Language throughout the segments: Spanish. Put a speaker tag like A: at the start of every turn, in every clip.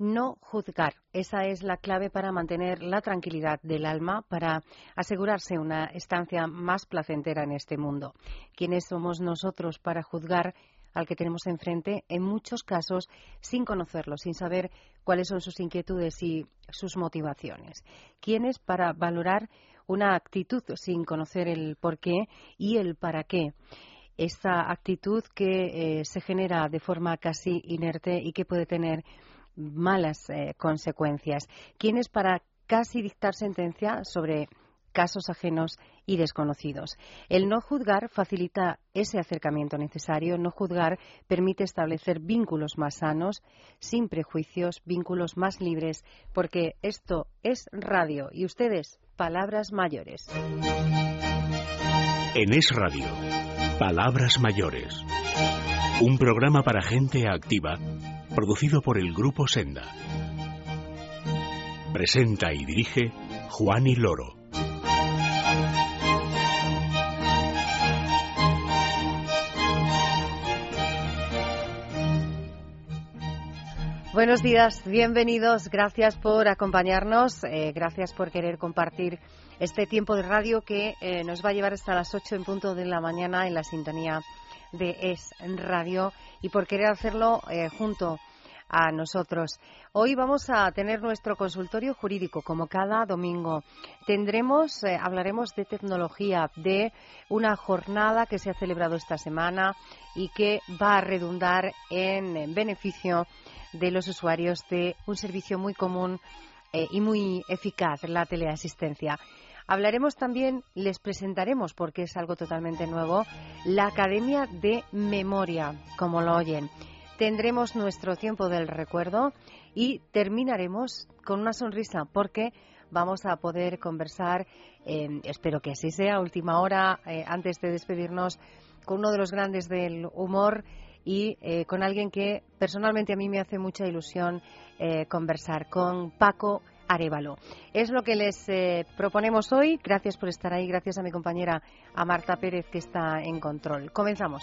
A: no juzgar. Esa es la clave para mantener la tranquilidad del alma, para asegurarse una estancia más placentera en este mundo. ¿Quiénes somos nosotros para juzgar al que tenemos enfrente, en muchos casos sin conocerlo, sin saber cuáles son sus inquietudes y sus motivaciones? ¿Quiénes para valorar una actitud sin conocer el por qué y el para qué? Esta actitud que eh, se genera de forma casi inerte y que puede tener malas eh, consecuencias. ¿Quiénes para casi dictar sentencia sobre casos ajenos y desconocidos. El no juzgar facilita ese acercamiento necesario. No juzgar permite establecer vínculos más sanos, sin prejuicios, vínculos más libres, porque esto es radio y ustedes, palabras mayores.
B: En Es Radio, Palabras Mayores. Un programa para gente activa producido por el Grupo Senda. Presenta y dirige Juan y Loro.
A: Buenos días, bienvenidos, gracias por acompañarnos, eh, gracias por querer compartir este tiempo de radio que eh, nos va a llevar hasta las 8 en punto de la mañana en la sintonía de Es Radio y por querer hacerlo eh, junto a nosotros. Hoy vamos a tener nuestro consultorio jurídico, como cada domingo. Tendremos, eh, hablaremos de tecnología, de una jornada que se ha celebrado esta semana y que va a redundar en, beneficio de los usuarios de un servicio muy común eh, y muy eficaz, la teleasistencia. Hablaremos también, les presentaremos, porque es algo totalmente nuevo, la Academia de Memoria, como lo oyen. Tendremos nuestro tiempo del recuerdo y terminaremos con una sonrisa, porque vamos a poder conversar, espero que así sea, última hora, eh, antes de despedirnos, con uno de los grandes del humor y eh, con alguien que personalmente a mí me hace mucha ilusión eh, conversar, con Paco Arevalo. Es lo que les proponemos hoy. Gracias por estar ahí. Gracias a mi compañera, a Marta Pérez, que está en control. Comenzamos.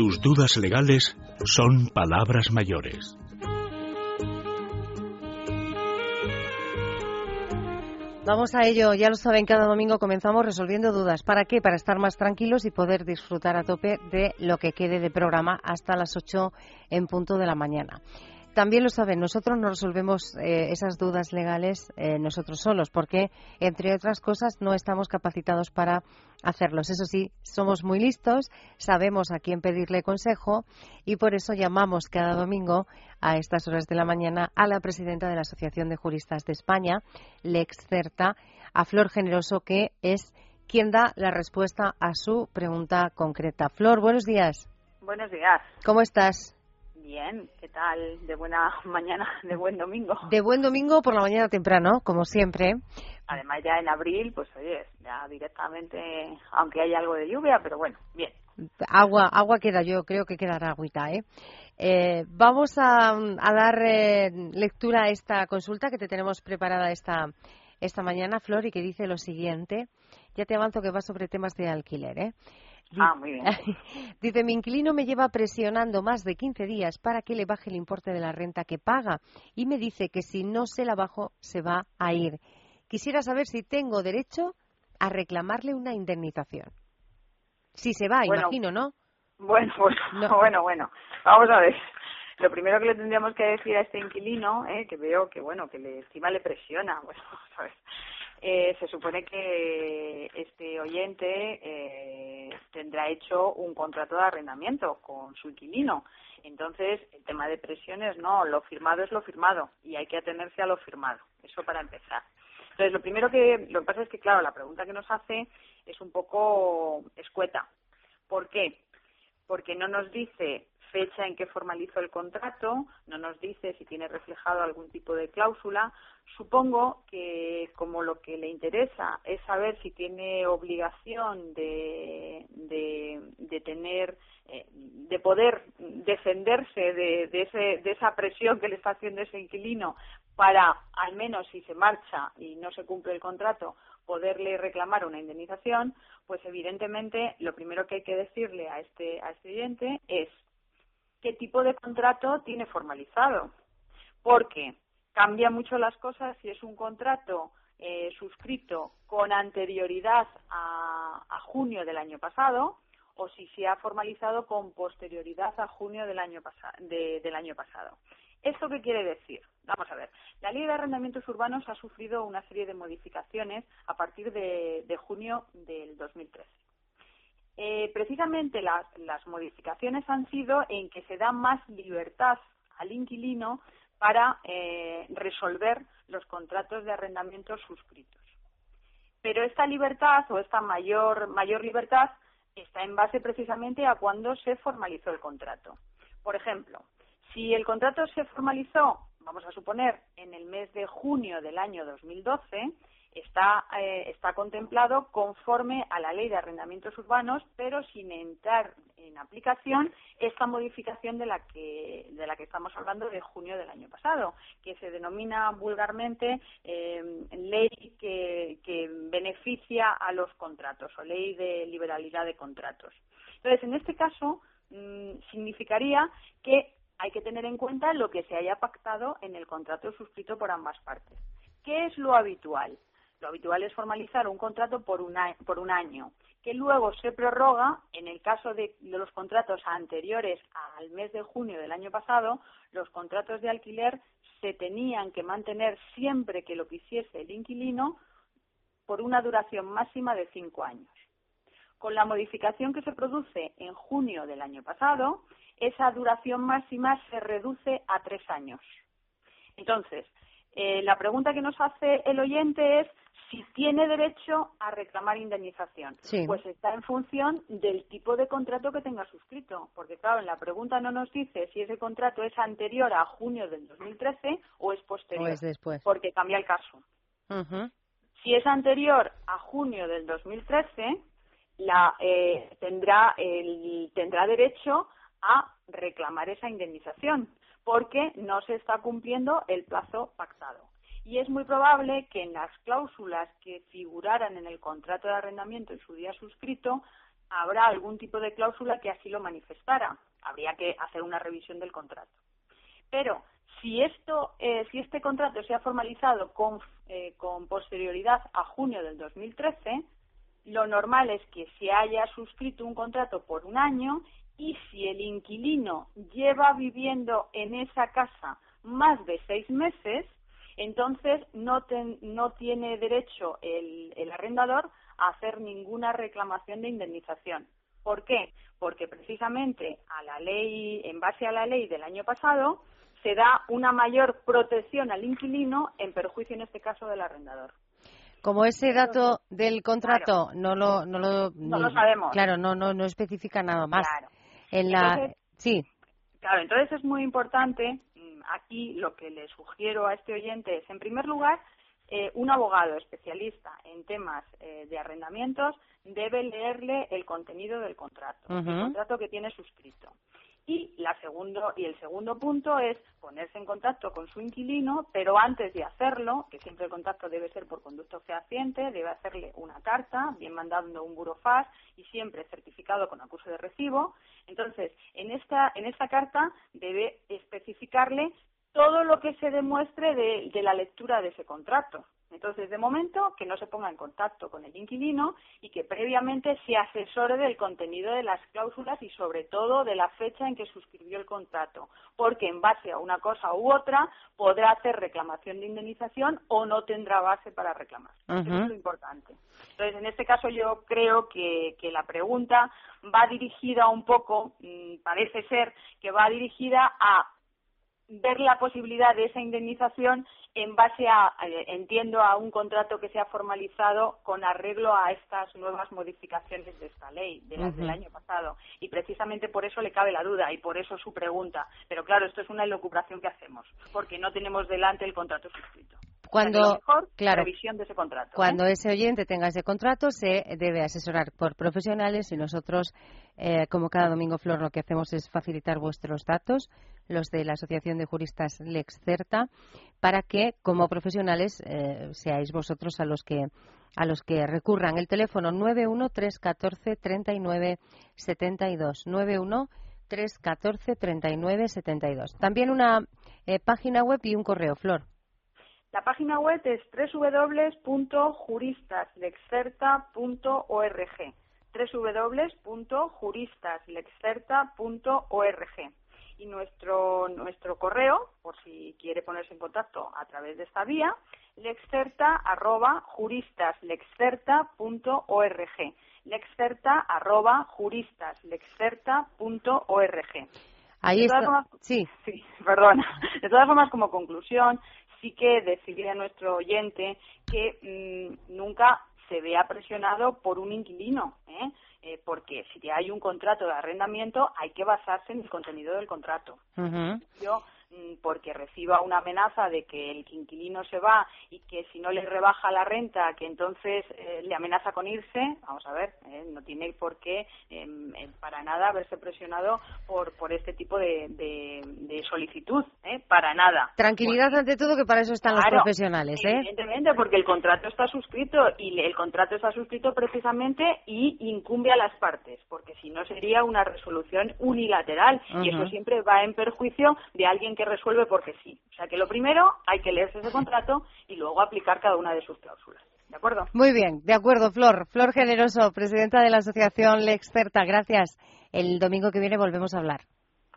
B: Tus dudas legales son palabras mayores.
A: Vamos a ello, ya lo saben, cada domingo comenzamos resolviendo dudas. ¿Para qué? Para estar más tranquilos y poder disfrutar a tope de lo que quede de programa hasta las 8 en punto de la mañana. También lo saben, nosotros no resolvemos eh, esas dudas legales eh, nosotros solos, porque, entre otras cosas, no estamos capacitados para hacerlos. Eso sí, somos muy listos, sabemos a quién pedirle consejo y por eso llamamos cada domingo a estas horas de la mañana a la presidenta de la Asociación de Juristas de España, Lex Certa, a Flor Generoso, que es quien da la respuesta a su pregunta concreta. Flor, buenos días.
C: Buenos días.
A: ¿Cómo estás?
C: Bien, ¿qué tal? De buena mañana, de buen domingo.
A: De buen domingo por la mañana temprano, como siempre.
C: Además ya en abril, pues oye, ya directamente, aunque haya algo de lluvia, pero bueno, bien.
A: Agua, agua queda, yo creo que quedará agüita, ¿eh? eh vamos a, dar eh, lectura a esta consulta que te tenemos preparada esta, esta mañana, Flor, y que dice lo siguiente. Ya te avanzo que va sobre temas de alquiler, ¿eh?
C: Ah, muy bien.
A: Dice, mi inquilino me lleva presionando más de 15 días para que le baje el importe de la renta que paga y me dice que si no se la bajo se va a ir. Quisiera saber si tengo derecho a reclamarle una indemnización. Si se va, imagino, ¿no?
C: Bueno, pues, bueno, bueno. Vamos a ver. Lo primero que le tendríamos que decir a este inquilino, eh, que veo que, bueno, que le, encima le presiona, bueno, ¿sabes? Eh, se supone que este oyente eh, tendrá hecho un contrato de arrendamiento con su inquilino. Entonces, el tema de presiones no, lo firmado es lo firmado y hay que atenerse a lo firmado. Eso para empezar. Entonces, lo primero que, lo que pasa es que, claro, la pregunta que nos hace es un poco escueta, ¿Por qué? Porque no nos dice fecha en que formalizó el contrato, no nos dice si tiene reflejado algún tipo de cláusula. Supongo que como lo que le interesa es saber si tiene obligación de, de, tener, eh, de poder defenderse de, ese, de esa presión que le está haciendo ese inquilino para, al menos si se marcha y no se cumple el contrato, poderle reclamar una indemnización, pues evidentemente lo primero que hay que decirle a este, a este cliente es qué tipo de contrato tiene formalizado. Porque cambia mucho las cosas si es un contrato eh, suscrito con anterioridad a, junio del año pasado o si se ha formalizado con posterioridad a junio del año, del año pasado. ¿Esto qué quiere decir? Vamos a ver. La Ley de Arrendamientos Urbanos ha sufrido una serie de modificaciones a partir de, de junio del 2013. Eh, precisamente las, modificaciones han sido en que se da más libertad al inquilino para eh, resolver los contratos de arrendamiento suscritos. Pero esta libertad o esta mayor, mayor libertad está en base precisamente a cuando se formalizó el contrato. Por ejemplo, si el contrato se formalizó, vamos a suponer, en el mes de junio del año 2012, está, eh, está contemplado conforme a la ley de arrendamientos urbanos, pero sin entrar en aplicación esta modificación de la que, de la que estamos hablando de junio del año pasado, que se denomina vulgarmente eh, ley que, que beneficia a los contratos o ley de liberalidad de contratos. Entonces, en este caso, mm, significaría que hay que tener en cuenta lo que se haya pactado en el contrato suscrito por ambas partes. ¿Qué es lo habitual? Lo habitual es formalizar un contrato por un, año, que luego se prorroga en el caso de, los contratos anteriores al mes de junio del año pasado, los contratos de alquiler se tenían que mantener siempre que lo quisiese el inquilino por una duración máxima de cinco años. Con la modificación que se produce en junio del año pasado, esa duración máxima se reduce a tres años. Entonces, eh, la pregunta que nos hace el oyente es si tiene derecho a reclamar indemnización. Pues está en función del tipo de contrato que tenga suscrito. Porque, claro, en la pregunta no nos dice si ese contrato es anterior a junio del 2013 o es posterior.
A: O es después.
C: Porque cambia el caso. Si es anterior a junio del 2013, la, eh, tendrá, el, tendrá derecho a reclamar esa indemnización porque no se está cumpliendo el plazo pactado y es muy probable que en las cláusulas que figuraran en el contrato de arrendamiento en su día suscrito habrá algún tipo de cláusula que así lo manifestara. Habría que hacer una revisión del contrato. Pero si esto, eh, si este contrato se ha formalizado con, eh, con posterioridad a junio del 2013, lo normal es que se haya suscrito un contrato por un año y si el inquilino lleva viviendo en esa casa más de seis meses, entonces no, no tiene derecho el, el arrendador a hacer ninguna reclamación de indemnización. ¿Por qué? Porque precisamente a la ley, en base a la ley del año pasado, se da una mayor protección al inquilino en perjuicio, en este caso, del arrendador.
A: Como ese dato del contrato no lo no lo,
C: no lo sabemos.
A: Claro, no no no especifica nada más. En la sí.
C: Claro, entonces es muy importante aquí lo que le sugiero a este oyente es, en primer lugar, eh, un abogado especialista en temas eh, de arrendamientos debe leerle el contenido del contrato, el contrato que tiene suscrito. Y, la segundo, y el segundo punto es ponerse en contacto con su inquilino, pero antes de hacerlo, que siempre el contacto debe ser por conducto fehaciente, debe hacerle una carta, bien mandando un burofax y siempre certificado con acuso de recibo. Entonces, en esta, en esta carta debe especificarle todo lo que se demuestre de, la lectura de ese contrato. Entonces, de momento, que no se ponga en contacto con el inquilino y que previamente se asesore del contenido de las cláusulas y, sobre todo, de la fecha en que suscribió el contrato, porque en base a una cosa u otra podrá hacer reclamación de indemnización o no tendrá base para reclamar. Eso es lo importante. Entonces, en este caso, yo creo que, que la pregunta va dirigida un poco, mm, parece ser que va dirigida a ver la posibilidad de esa indemnización en base a, eh, entiendo, a un contrato que se ha formalizado con arreglo a estas nuevas modificaciones de esta ley, de las del año pasado. Y precisamente por eso le cabe la duda y por eso su pregunta. Pero claro, esto es una elucubración que hacemos, porque no tenemos delante el contrato suscrito.
A: Cuando, claro,
C: de ese contrato.
A: Cuando ¿eh? ese oyente tenga ese contrato, se debe asesorar por profesionales y nosotros, eh, como cada domingo, Flor, lo que hacemos es facilitar vuestros datos, los de la Asociación de Juristas Lex Certa, para que, como profesionales, eh, seáis vosotros a los que a los que recurran. El teléfono 91314 3972 91 314 3972. También una página web y un correo, Flor.
C: La página web es www.juristaslexcerta.org www.juristaslexcerta.org y nuestro nuestro correo, por si quiere ponerse en contacto a través de esta vía, lexcerta@juristaslexcerta.org. lexcerta@juristaslexcerta.org.
A: Ahí está. sí.
C: sí, perdona. De todas formas, como conclusión, sí que decirle a nuestro oyente que mm, nunca se vea presionado por un inquilino, ¿eh? ¿eh? porque si hay un contrato de arrendamiento hay que basarse en el contenido del contrato. Yo porque reciba una amenaza de que el inquilino se va y que si no le rebaja la renta, que entonces eh, le amenaza con irse, vamos a ver, eh, no tiene por qué em, em, para nada verse presionado por, por este tipo de, de, solicitud, ¿eh? para nada.
A: Tranquilidad ante todo, que para eso están los profesionales. ¿eh?
C: Evidentemente, porque el contrato está suscrito y el contrato está suscrito precisamente y incumbe a las partes, porque si no sería una resolución unilateral y eso siempre va en perjuicio de alguien que que resuelve porque sí. O sea que lo primero hay que leerse ese contrato y luego aplicar cada una de sus cláusulas. ¿De acuerdo?
A: Muy bien, de acuerdo, Flor. Flor Generoso, presidenta de la Asociación Lexperta. Gracias. El domingo que viene volvemos a hablar.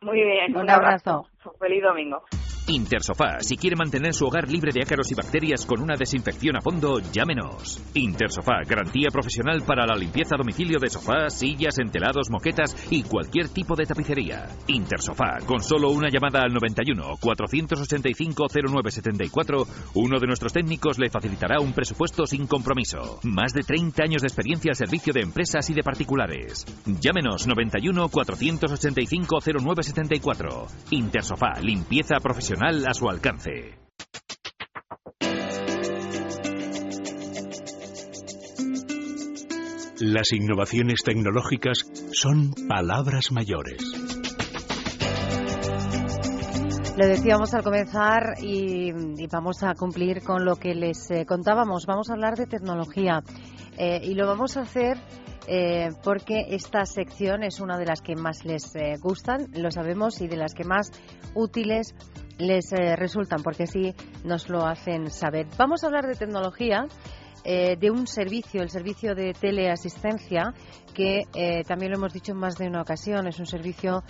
C: Muy bien.
A: Un, abrazo.
C: Feliz domingo.
B: Intersofá, si quiere mantener su hogar libre de ácaros y bacterias con una desinfección a fondo, llámenos. Intersofá, garantía profesional para la limpieza a domicilio de sofás, sillas, entelados, moquetas y cualquier tipo de tapicería. Intersofá, con solo una llamada al 91 485 0974, uno de nuestros técnicos le facilitará un presupuesto sin compromiso. Más de 30 años de experiencia al servicio de empresas y de particulares. Llámenos 91 485 0974. Intersofá, limpieza profesional a su alcance. Las innovaciones tecnológicas son palabras mayores.
A: Lo decíamos al comenzar y, vamos a cumplir con lo que les eh, contábamos. Vamos a hablar de tecnología eh, y lo vamos a hacer eh, porque esta sección es una de las que más les gustan, lo sabemos, y de las que más útiles les eh, resultan, porque así nos lo hacen saber. Vamos a hablar de tecnología. Eh, de un servicio, el servicio de teleasistencia, que eh, también lo hemos dicho en más de una ocasión, es un servicio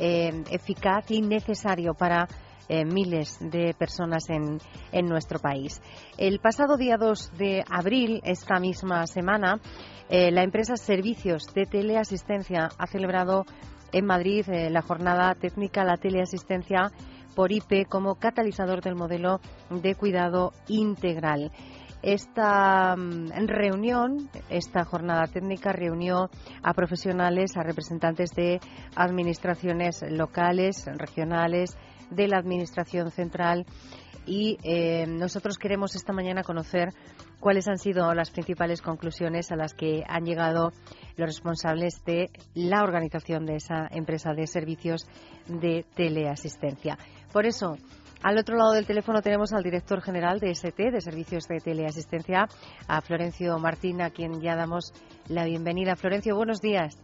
A: eficaz y necesario para miles de personas en, en, nuestro país. El pasado día 2 de abril, esta misma semana, la empresa Servicios de Teleasistencia ha celebrado en Madrid la jornada técnica La Teleasistencia por IP como catalizador del modelo de cuidado integral. Esta mm, reunión, esta jornada técnica reunió a profesionales, a representantes de administraciones locales, regionales, de la Administración Central y eh, nosotros queremos esta mañana conocer cuáles han sido las principales conclusiones a las que han llegado los responsables de la organización de esa empresa de servicios de teleasistencia. Por eso, al otro lado del teléfono tenemos al director general de ST, de Servicios de Teleasistencia, a Florencio Martín, a quien ya damos la bienvenida. Florencio, buenos días.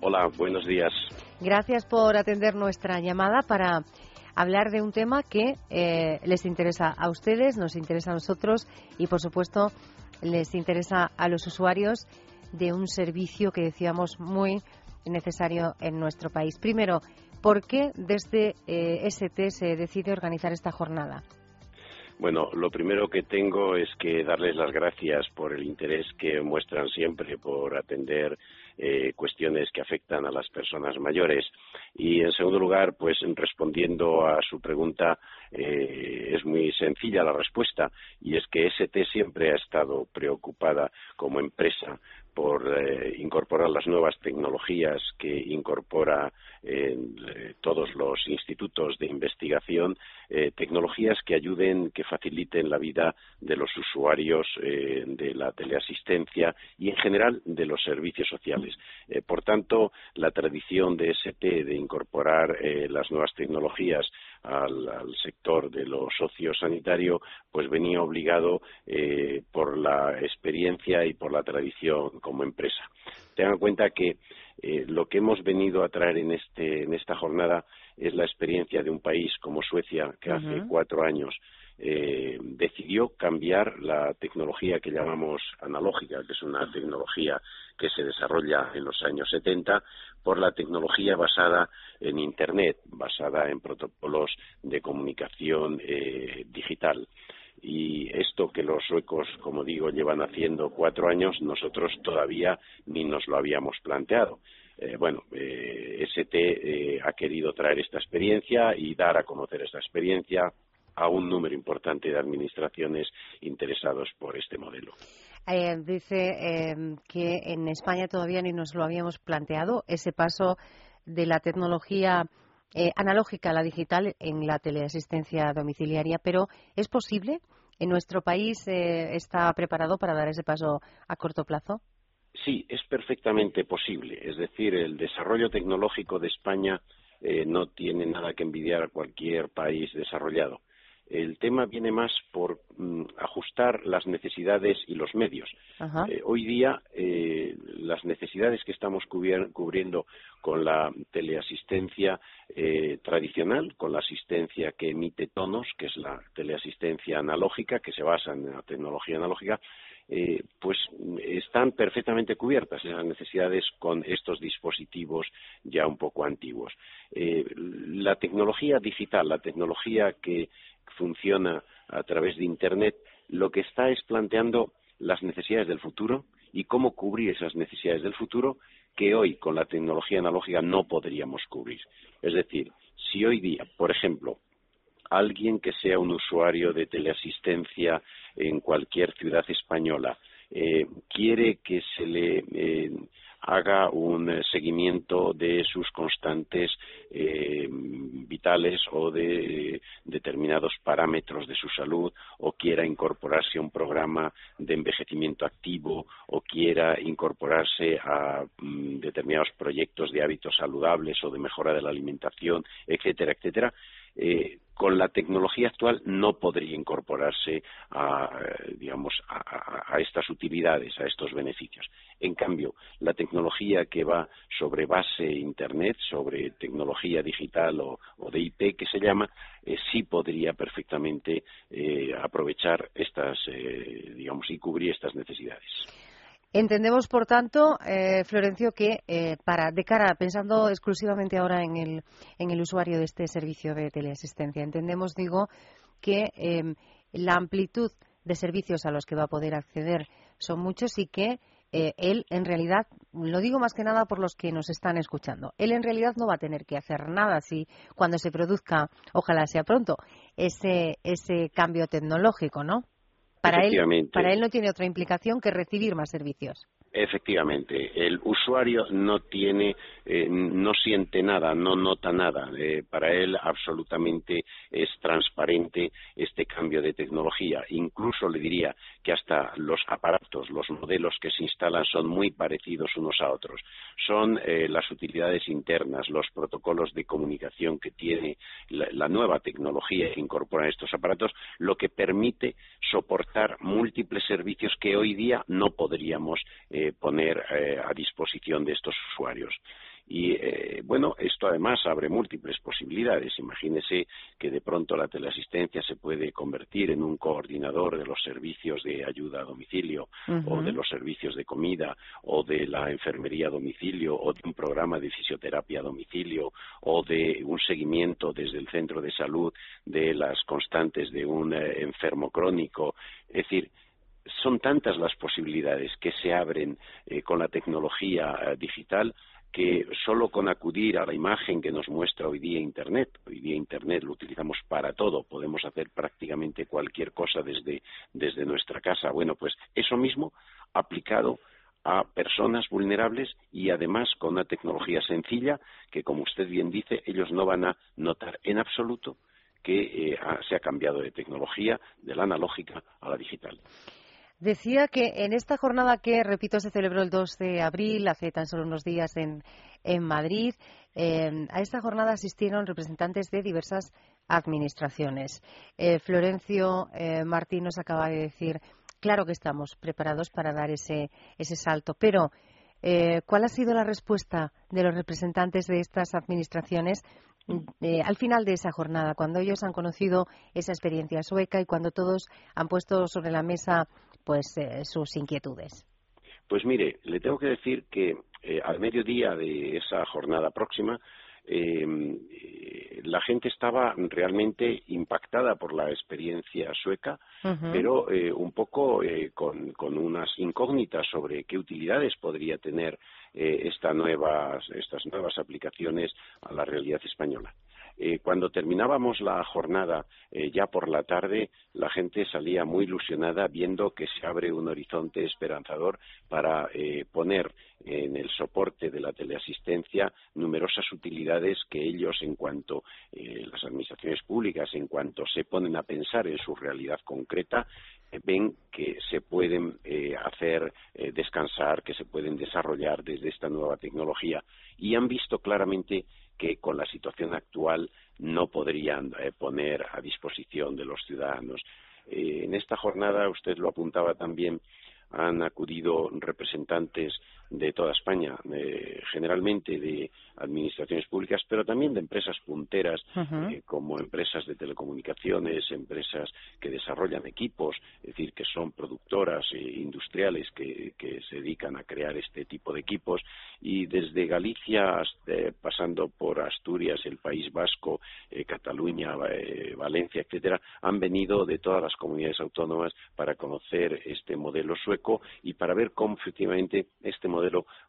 D: Hola, buenos días.
A: Gracias por atender nuestra llamada para hablar de un tema que eh, les interesa a ustedes, nos interesa a nosotros y, por supuesto, les interesa a los usuarios de un servicio que decíamos muy necesario en nuestro país. Primero, ¿por qué desde eh, ST se decide organizar esta jornada?
D: Bueno, lo primero que tengo es que darles las gracias por el interés que muestran siempre por atender eh, cuestiones que afectan a las personas mayores. Y en segundo lugar, pues respondiendo a su pregunta, eh, es muy sencilla la respuesta y es que ST siempre ha estado preocupada como empresa por eh, incorporar las nuevas tecnologías que incorpora eh, todos los institutos de investigación, eh, tecnologías que ayuden, que faciliten la vida de los usuarios de la teleasistencia y en general de los servicios sociales. por tanto, la tradición de ST de incorporar las nuevas tecnologías al, sector de lo sociosanitario, pues venía obligado por la experiencia y por la tradición como empresa. Tengan en cuenta que eh, lo que hemos venido a traer en, este, en esta jornada es la experiencia de un país como Suecia, que hace cuatro años eh, decidió cambiar la tecnología que llamamos analógica, que es una tecnología que se desarrolla en los años 70, por la tecnología basada en Internet, basada en protocolos de comunicación eh, digital y esto que los suecos, como digo, llevan haciendo cuatro años, nosotros todavía ni nos lo habíamos planteado. Eh, bueno, eh, ST eh, ha querido traer esta experiencia y dar a conocer esta experiencia a un número importante de administraciones interesados por este modelo.
A: dice que en España todavía ni nos lo habíamos planteado ese paso de la tecnología eh, analógica a la digital en la teleasistencia domiciliaria, pero ¿es posible? ¿En nuestro país eh, está preparado para dar ese paso a corto plazo?
D: Sí, es perfectamente posible. Es decir, el desarrollo tecnológico de España eh, no tiene nada que envidiar a cualquier país desarrollado. El tema viene más por mm, ajustar las necesidades y los medios. Eh, hoy día, eh, las necesidades que estamos cubriendo con la teleasistencia eh, tradicional, con la asistencia que emite tonos, que es la teleasistencia analógica, que se basa en la tecnología analógica, pues están perfectamente cubiertas esas necesidades con estos dispositivos ya un poco antiguos. la tecnología digital, la tecnología que funciona a través de Internet, lo que está es planteando las necesidades del futuro y cómo cubrir esas necesidades del futuro que hoy con la tecnología analógica no podríamos cubrir. Es decir, si hoy día, por ejemplo, alguien que sea un usuario de teleasistencia en cualquier ciudad española eh, quiere que se le eh, haga un eh, seguimiento de sus constantes eh, vitales o de determinados parámetros de su salud o quiera incorporarse a un programa de envejecimiento activo o quiera incorporarse a mm, determinados proyectos de hábitos saludables o de mejora de la alimentación, etcétera, etcétera, eh, con la tecnología actual no podría incorporarse a, digamos, a, estas utilidades, a estos beneficios. En cambio, la tecnología que va sobre base Internet, sobre tecnología digital o, de IP, que se llama, eh, sí podría perfectamente eh, aprovechar estas, digamos, y cubrir estas necesidades.
A: Entendemos, por tanto, eh, Florencio, que eh, para de cara, pensando exclusivamente ahora en el, en el usuario de este servicio de teleasistencia, entendemos, digo, que em, la amplitud de servicios a los que va a poder acceder son muchos y que eh, él, en realidad, lo digo más que nada por los que nos están escuchando, él en realidad no va a tener que hacer nada si cuando se produzca, ojalá sea pronto, ese, ese cambio tecnológico, ¿no? Para él, para él no tiene otra implicación que recibir más servicios.
D: Efectivamente, el usuario no tiene, eh, no siente nada, no nota nada. Eh, para él absolutamente es transparente este cambio de tecnología. Incluso le diría que hasta los aparatos, los modelos que se instalan son muy parecidos unos a otros. Son eh, las utilidades internas, los protocolos de comunicación que tiene la, nueva tecnología que incorpora estos aparatos, lo que permite soportar múltiples servicios que hoy día no podríamos poner eh, a disposición de estos usuarios. Y eh, bueno, esto además abre múltiples posibilidades. Imagínese que de pronto la teleasistencia se puede convertir en un coordinador de los servicios de ayuda a domicilio o de los servicios de comida o de la enfermería a domicilio o de un programa de fisioterapia a domicilio o de un seguimiento desde el centro de salud de las constantes de un eh, enfermo crónico. Es decir, son tantas las posibilidades que se abren eh, con la tecnología eh, digital que solo con acudir a la imagen que nos muestra hoy día Internet, hoy día Internet lo utilizamos para todo, podemos hacer prácticamente cualquier cosa desde, desde nuestra casa. Bueno, pues eso mismo aplicado a personas vulnerables y además con una tecnología sencilla que, como usted bien dice, ellos no van a notar en absoluto que eh, se ha cambiado de tecnología de la analógica a la digital.
A: Decía que en esta jornada que, repito, se celebró el 2 de abril, hace tan solo unos días en, en Madrid, eh, a esta jornada asistieron representantes de diversas administraciones. Eh, Florencio eh, Martín nos acaba de decir, claro que estamos preparados para dar ese, ese salto, pero ¿cuál ha sido la respuesta de los representantes de estas administraciones al final de esa jornada, cuando ellos han conocido esa experiencia sueca y cuando todos han puesto sobre la mesa pues eh, sus inquietudes.
D: Pues mire, le tengo que decir que eh, al mediodía de esa jornada próxima em, eh, la gente estaba realmente impactada por la experiencia sueca, pero un poco con, con, unas incógnitas sobre qué utilidades podría tener esta nuevas, estas nuevas aplicaciones a la realidad española. Eh, cuando terminábamos la jornada eh, ya por la tarde, la gente salía muy ilusionada viendo que se abre un horizonte esperanzador para eh, poner en el soporte de la teleasistencia numerosas utilidades que ellos, en cuanto las administraciones públicas, en cuanto se ponen a pensar en su realidad concreta, ven que se pueden hacer descansar, que se pueden desarrollar desde esta nueva tecnología y han visto claramente que con la situación actual no podrían eh, poner a disposición de los ciudadanos. Eh, en esta jornada, usted lo apuntaba también, han acudido representantes de toda España, eh, generalmente de administraciones públicas, pero también de empresas punteras, eh, como empresas de telecomunicaciones, empresas que desarrollan equipos, es decir, que son productoras eh, industriales que, se dedican a crear este tipo de equipos, y desde Galicia, pasando por Asturias, el País Vasco, Cataluña, Valencia, etcétera, han venido de todas las comunidades autónomas para conocer este modelo sueco y para ver cómo efectivamente este modelo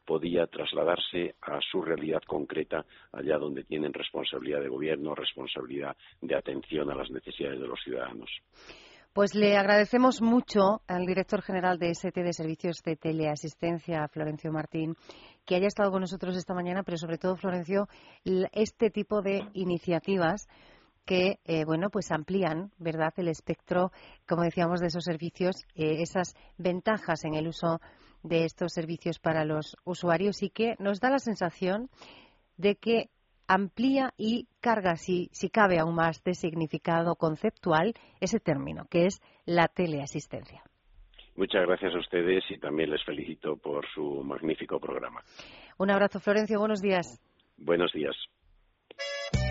D: podía trasladarse a su realidad concreta allá donde tienen responsabilidad de gobierno, responsabilidad de atención a las necesidades de los ciudadanos.
A: Pues le agradecemos mucho al director general de ST de Servicios de Teleasistencia, Florencio Martín, que haya estado con nosotros esta mañana, pero sobre todo, Florencio, este tipo de iniciativas que eh, bueno pues amplían verdad el espectro como decíamos de esos servicios eh, esas ventajas en el uso de estos servicios para los usuarios y que nos da la sensación de que amplía y carga, si, si cabe aún más de significado conceptual, ese término, que es la teleasistencia.
D: Muchas gracias a ustedes y también les felicito por su magnífico programa.
A: Un abrazo, Florencio. Buenos días.
D: Buenos días.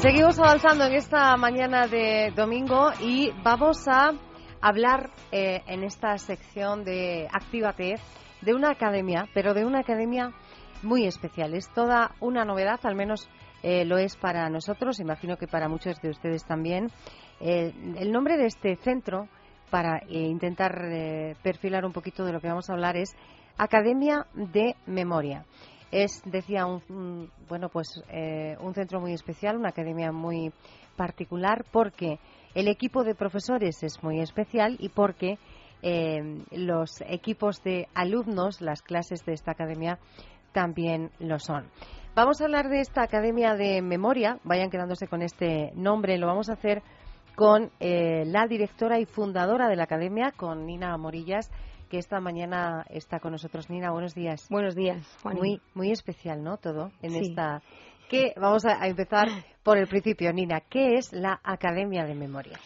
A: Seguimos avanzando en esta mañana de domingo y vamos a hablar eh, en esta sección de Actívate de una academia, pero de una academia muy especial. Es toda una novedad, al menos eh, lo es para nosotros, imagino que para muchos de ustedes también. el nombre de este centro, para eh, intentar perfilar un poquito de lo que vamos a hablar, es Academia de Memoria. Es, decía, un, bueno, pues eh, un centro muy especial, una academia muy particular, porque el equipo de profesores es muy especial y porque eh, los equipos de alumnos, las clases de esta academia, también lo son. Vamos a hablar de esta academia de memoria, vayan quedándose con este nombre, lo vamos a hacer con eh, la directora y fundadora de la academia, con Nina Morillas que esta mañana está con nosotros. Nina, buenos días.
E: Buenos días,
A: Muy, muy especial, ¿no? Todo en esta ¿Qué, vamos a empezar por el principio, Nina. ¿Qué es la Academia de Memoria?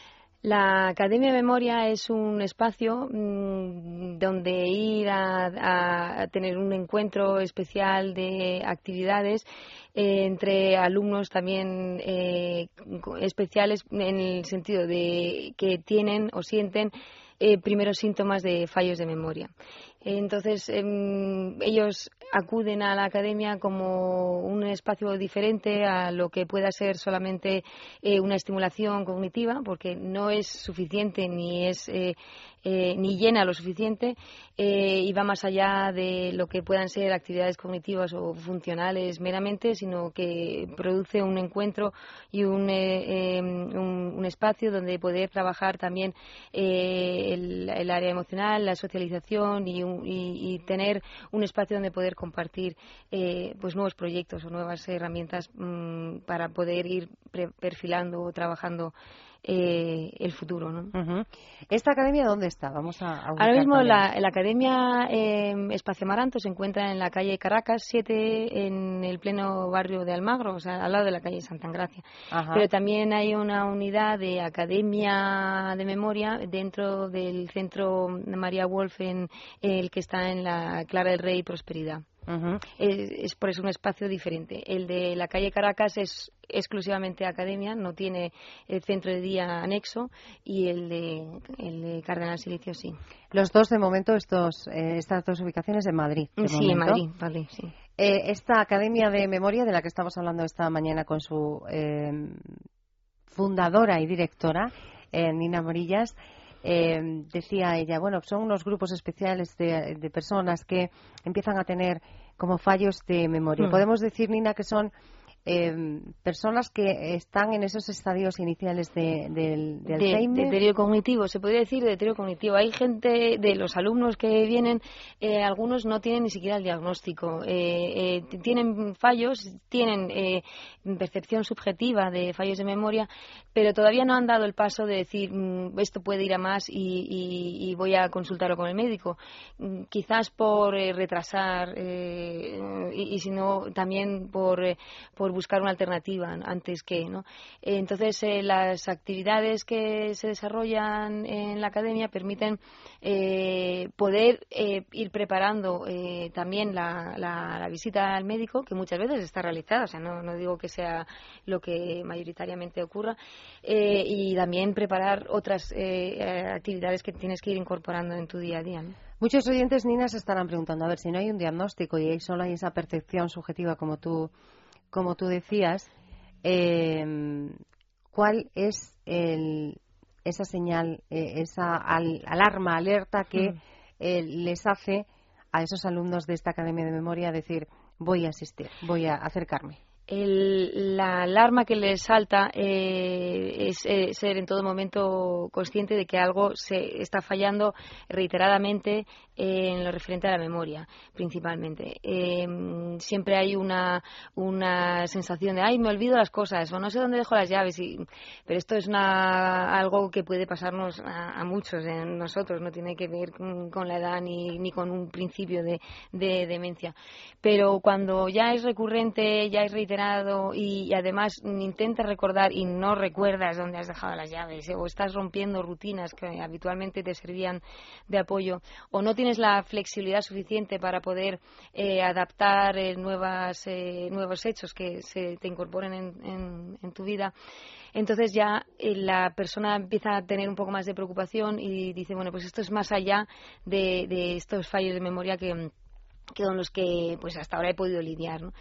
E: La Academia de Memoria es un espacio mm, donde ir a, tener un encuentro especial de actividades eh, entre alumnos también eh, especiales en el sentido de que tienen o sienten eh, primeros síntomas de fallos de memoria. Entonces, em, ellos acuden a la academia como un espacio diferente a lo que pueda ser solamente eh, una estimulación cognitiva, porque no es suficiente ni es eh, eh, ni llena lo suficiente y va más allá de lo que puedan ser actividades cognitivas o funcionales meramente, sino que produce un encuentro y un, em, un, espacio donde poder trabajar también el, el, área emocional, la socialización y, y, tener un espacio donde poder compartir eh, pues nuevos proyectos o nuevas herramientas mm, para poder ir perfilando o trabajando eh, el futuro. ¿no?
A: ¿Esta academia dónde está? Vamos a,
E: Ahora mismo la, la, Academia eh, Espacio Maranto se encuentra en la calle Caracas 7, en el pleno barrio de Almagro, o sea, al lado de la calle Santa Gracia. Pero también hay una unidad de Academia de Memoria dentro del centro María Wolf, en el que está en la Clara del Rey Prosperidad es, por eso un espacio diferente. El de la calle Caracas es exclusivamente academia, no tiene el centro de día anexo y el de, el de Cardenal Silicio sí.
A: Los dos de momento, estos, eh, estas dos ubicaciones en Madrid.
E: sí, en Madrid, sí.
A: Eh, esta Academia de Memoria de la que estamos hablando esta mañana con su eh, fundadora y directora, Nina Morillas, eh, decía ella, bueno, son unos grupos especiales de, personas que empiezan a tener como fallos de memoria. Hmm. Podemos decir, Nina, que son eh, personas que están en esos estadios iniciales de, del,
E: de, deterioro cognitivo, se podría decir de deterioro cognitivo. Hay gente de los alumnos que vienen, eh, algunos no tienen ni siquiera el diagnóstico, eh, eh tienen fallos, tienen eh, percepción subjetiva de fallos de memoria, pero todavía no han dado el paso de decir mm, esto puede ir a más y, y, voy a consultarlo con el médico. Mm, quizás por eh, retrasar y, y, si no también por, por buscar una alternativa antes que, ¿no? Entonces, eh, las actividades que se desarrollan en la academia permiten eh, poder eh, ir preparando también la, la, visita al médico, que muchas veces está realizada, o sea, no, no digo que sea lo que mayoritariamente ocurra, y también preparar otras actividades que tienes que ir incorporando en tu día a día.
A: Muchos oyentes, Nina, se estarán preguntando, a ver, si no hay un diagnóstico y solo hay esa percepción subjetiva como tú como tú decías, eh, ¿cuál es esa señal, eh, esa alarma, alerta que mm. eh, les hace a esos alumnos de esta Academia de Memoria decir, voy a asistir, voy a acercarme?
E: la alarma que les salta eh, es eh, ser en todo momento consciente de que algo se está fallando reiteradamente en lo referente a la memoria, principalmente. Em, siempre hay una, una sensación de, ay, me olvido las cosas o no sé dónde dejo las llaves. Y, pero esto es una, algo que puede pasarnos a, muchos de nosotros, no tiene que ver con, la edad ni, ni, con un principio de, de demencia. Pero cuando ya es recurrente, ya es reiterado, y, además intentas recordar y no recuerdas dónde has dejado las llaves o estás rompiendo rutinas que habitualmente te servían de apoyo o no tienes la flexibilidad suficiente para poder eh, adaptar eh, nuevas, eh, nuevos hechos que se te incorporen en, tu vida entonces ya la persona empieza a tener un poco más de preocupación y dice, bueno, pues esto es más allá de, de estos fallos de memoria que, que con los que pues hasta ahora he podido lidiar. ¿no?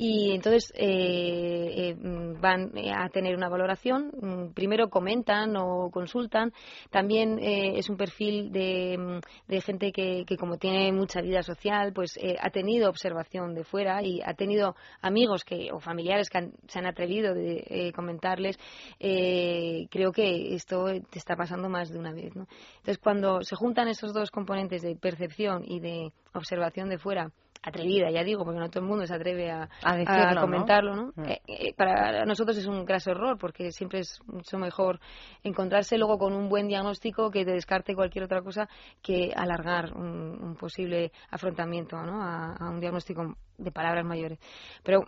E: Y entonces eh, eh, van a tener una valoración. Mm, primero comentan o consultan. También eh, es un perfil de, mm, de gente que, que, como tiene mucha vida social, pues ha tenido observación de fuera y ha tenido amigos que o familiares que se han atrevido de comentarles. creo que esto te está pasando más de una vez. ¿no? Entonces, cuando se juntan esos dos componentes de percepción y de observación de fuera, atrevida, ya digo, porque no todo el mundo se atreve a, comentarlo, ¿no? Mm. Eh, eh, para nosotros es un graso error, porque siempre es mucho mejor encontrarse luego con un buen diagnóstico que te descarte cualquier otra cosa que alargar un, posible afrontamiento ¿no? a, un diagnóstico de palabras mayores. Pero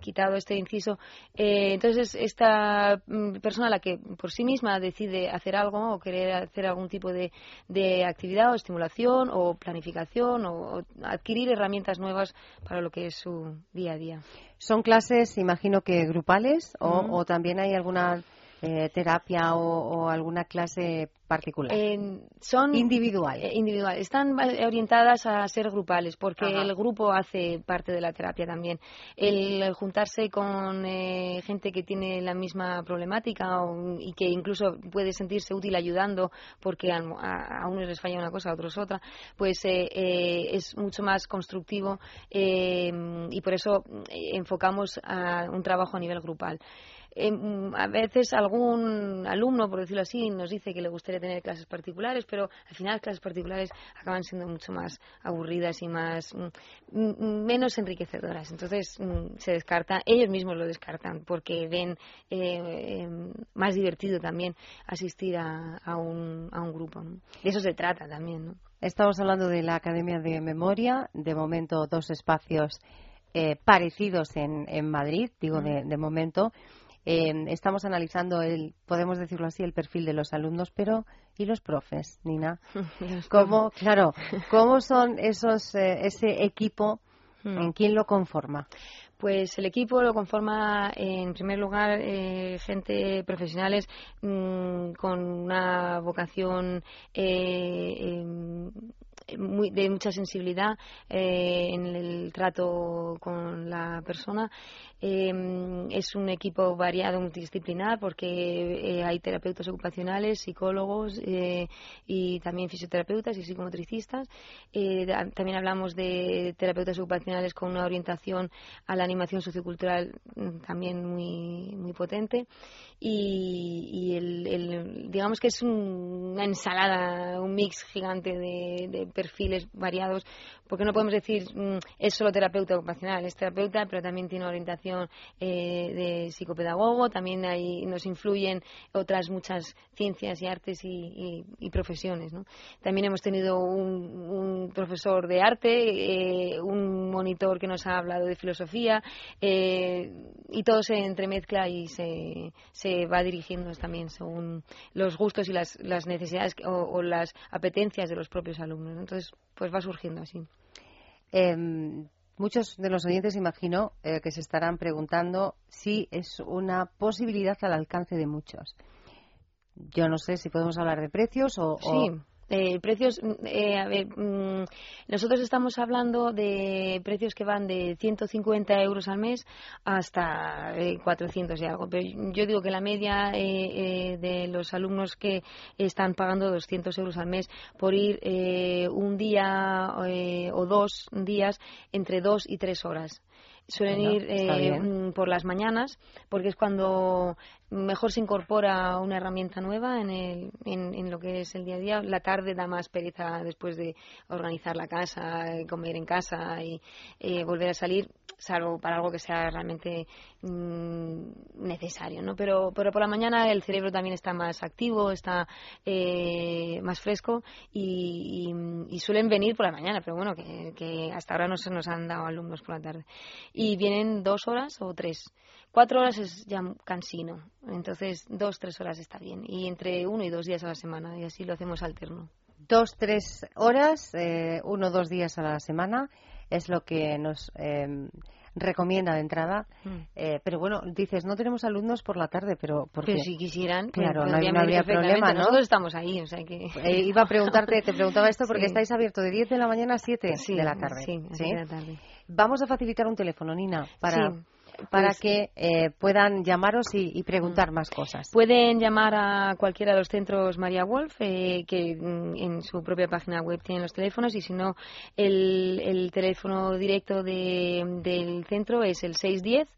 E: quitado este inciso, eh, entonces esta mm, persona la que por sí misma decide hacer algo o querer hacer algún tipo de, de actividad o estimulación o planificación o, adquirir herramientas nuevas para lo que es su día a día.
A: ¿Son clases, imagino que grupales o, o también hay alguna eh, terapia o, alguna clase particular?
E: son
A: individuales.
E: Eh, individual. Están orientadas a ser grupales porque el grupo hace parte de la terapia también. El juntarse con eh, gente que tiene la misma problemática y que incluso puede sentirse útil ayudando porque a, a, unos les falla una cosa, a otros otra, pues es mucho más constructivo y por eso enfocamos a un trabajo a nivel grupal. Em, a veces algún alumno, por decirlo así, nos dice que le gustaría tener clases particulares, pero al final las clases particulares acaban siendo mucho más aburridas y más mm, mm, menos enriquecedoras. Entonces mm, se descarta, ellos mismos lo descartan porque ven eh, em, más divertido también asistir a, un, a un grupo. De eso se trata también. ¿no?
A: Estamos hablando de la Academia de Memoria, de momento dos espacios eh, parecidos en, en Madrid, digo de momento. Eh, estamos analizando el, podemos decirlo así, el perfil de los alumnos, pero ¿y los profes, Nina? ¿Cómo, claro, cómo son esos, eh, ese equipo? Hmm. ¿En quién lo conforma?
E: Pues el equipo lo conforma, en primer lugar, eh, gente profesionales mm, con una vocación eh, em, de mucha sensibilidad eh, en el trato con la persona. Em, es un equipo variado, multidisciplinar, porque eh, hay terapeutas ocupacionales, psicólogos eh, y también fisioterapeutas y psicomotricistas. también hablamos de terapeutas ocupacionales con una orientación a la animación sociocultural mm, también muy, muy potente. Y, el, digamos que es una ensalada, un mix gigante de, de perfiles variados, porque no podemos decir mm, es solo terapeuta ocupacional, es terapeuta, pero también tiene orientación eh, de psicopedagogo, también hay, nos influyen otras muchas ciencias y artes y, profesiones. También hemos tenido un, profesor de arte, eh, un monitor que nos ha hablado de filosofía, eh, y todo se entremezcla y se, se va dirigiendo también según los gustos y las, las necesidades o, las apetencias de los propios alumnos. Entonces, pues va surgiendo así.
A: Em, muchos de los oyentes, imagino, eh, que se estarán preguntando si es una posibilidad al alcance de muchos. Yo no sé si podemos hablar de precios o,
E: eh, precios, eh, a ver, mm, nosotros estamos hablando de precios que van de 150 euros al mes hasta 400 y algo. Pero yo digo que la media de los alumnos que están pagando 200 euros al mes por ir un día o dos días entre dos y tres horas suelen ir eh, mm, por las mañanas porque es cuando mejor se incorpora una herramienta nueva en, el, en, lo que es el día a día. La tarde da más pereza después de organizar la casa, comer en casa y eh, volver a salir, salvo para algo que sea realmente mm, necesario, ¿no? Pero, pero por la mañana el cerebro también está más activo, está eh, más fresco y, suelen venir por la mañana, pero bueno, que, que hasta ahora no se nos han dado alumnos por la tarde. Y vienen dos horas o tres. Cuatro horas es ya cansino, entonces dos, tres horas está bien. Y entre uno y dos días a la semana, y así lo hacemos alterno.
A: Dos, tres horas, eh, uno, dos días a la semana es lo que nos eh, recomienda de entrada. Mm. Eh, pero bueno, dices, no tenemos alumnos por la tarde, pero porque
E: si quisieran,
A: claro, no, habría problema, ¿no?
E: Nosotros estamos ahí, o sea que...
A: iba a preguntarte, te preguntaba esto porque estáis abiertos de 10 de la mañana a 7 de la tarde.
E: Sí, de la tarde.
A: Vamos a facilitar un teléfono, Nina, para para pues que eh, puedan llamaros y, preguntar más cosas.
E: Pueden llamar a cualquiera de los centros María Wolf, eh, que mm, en su propia página web tienen los teléfonos, y si no, el, teléfono directo del centro es el 610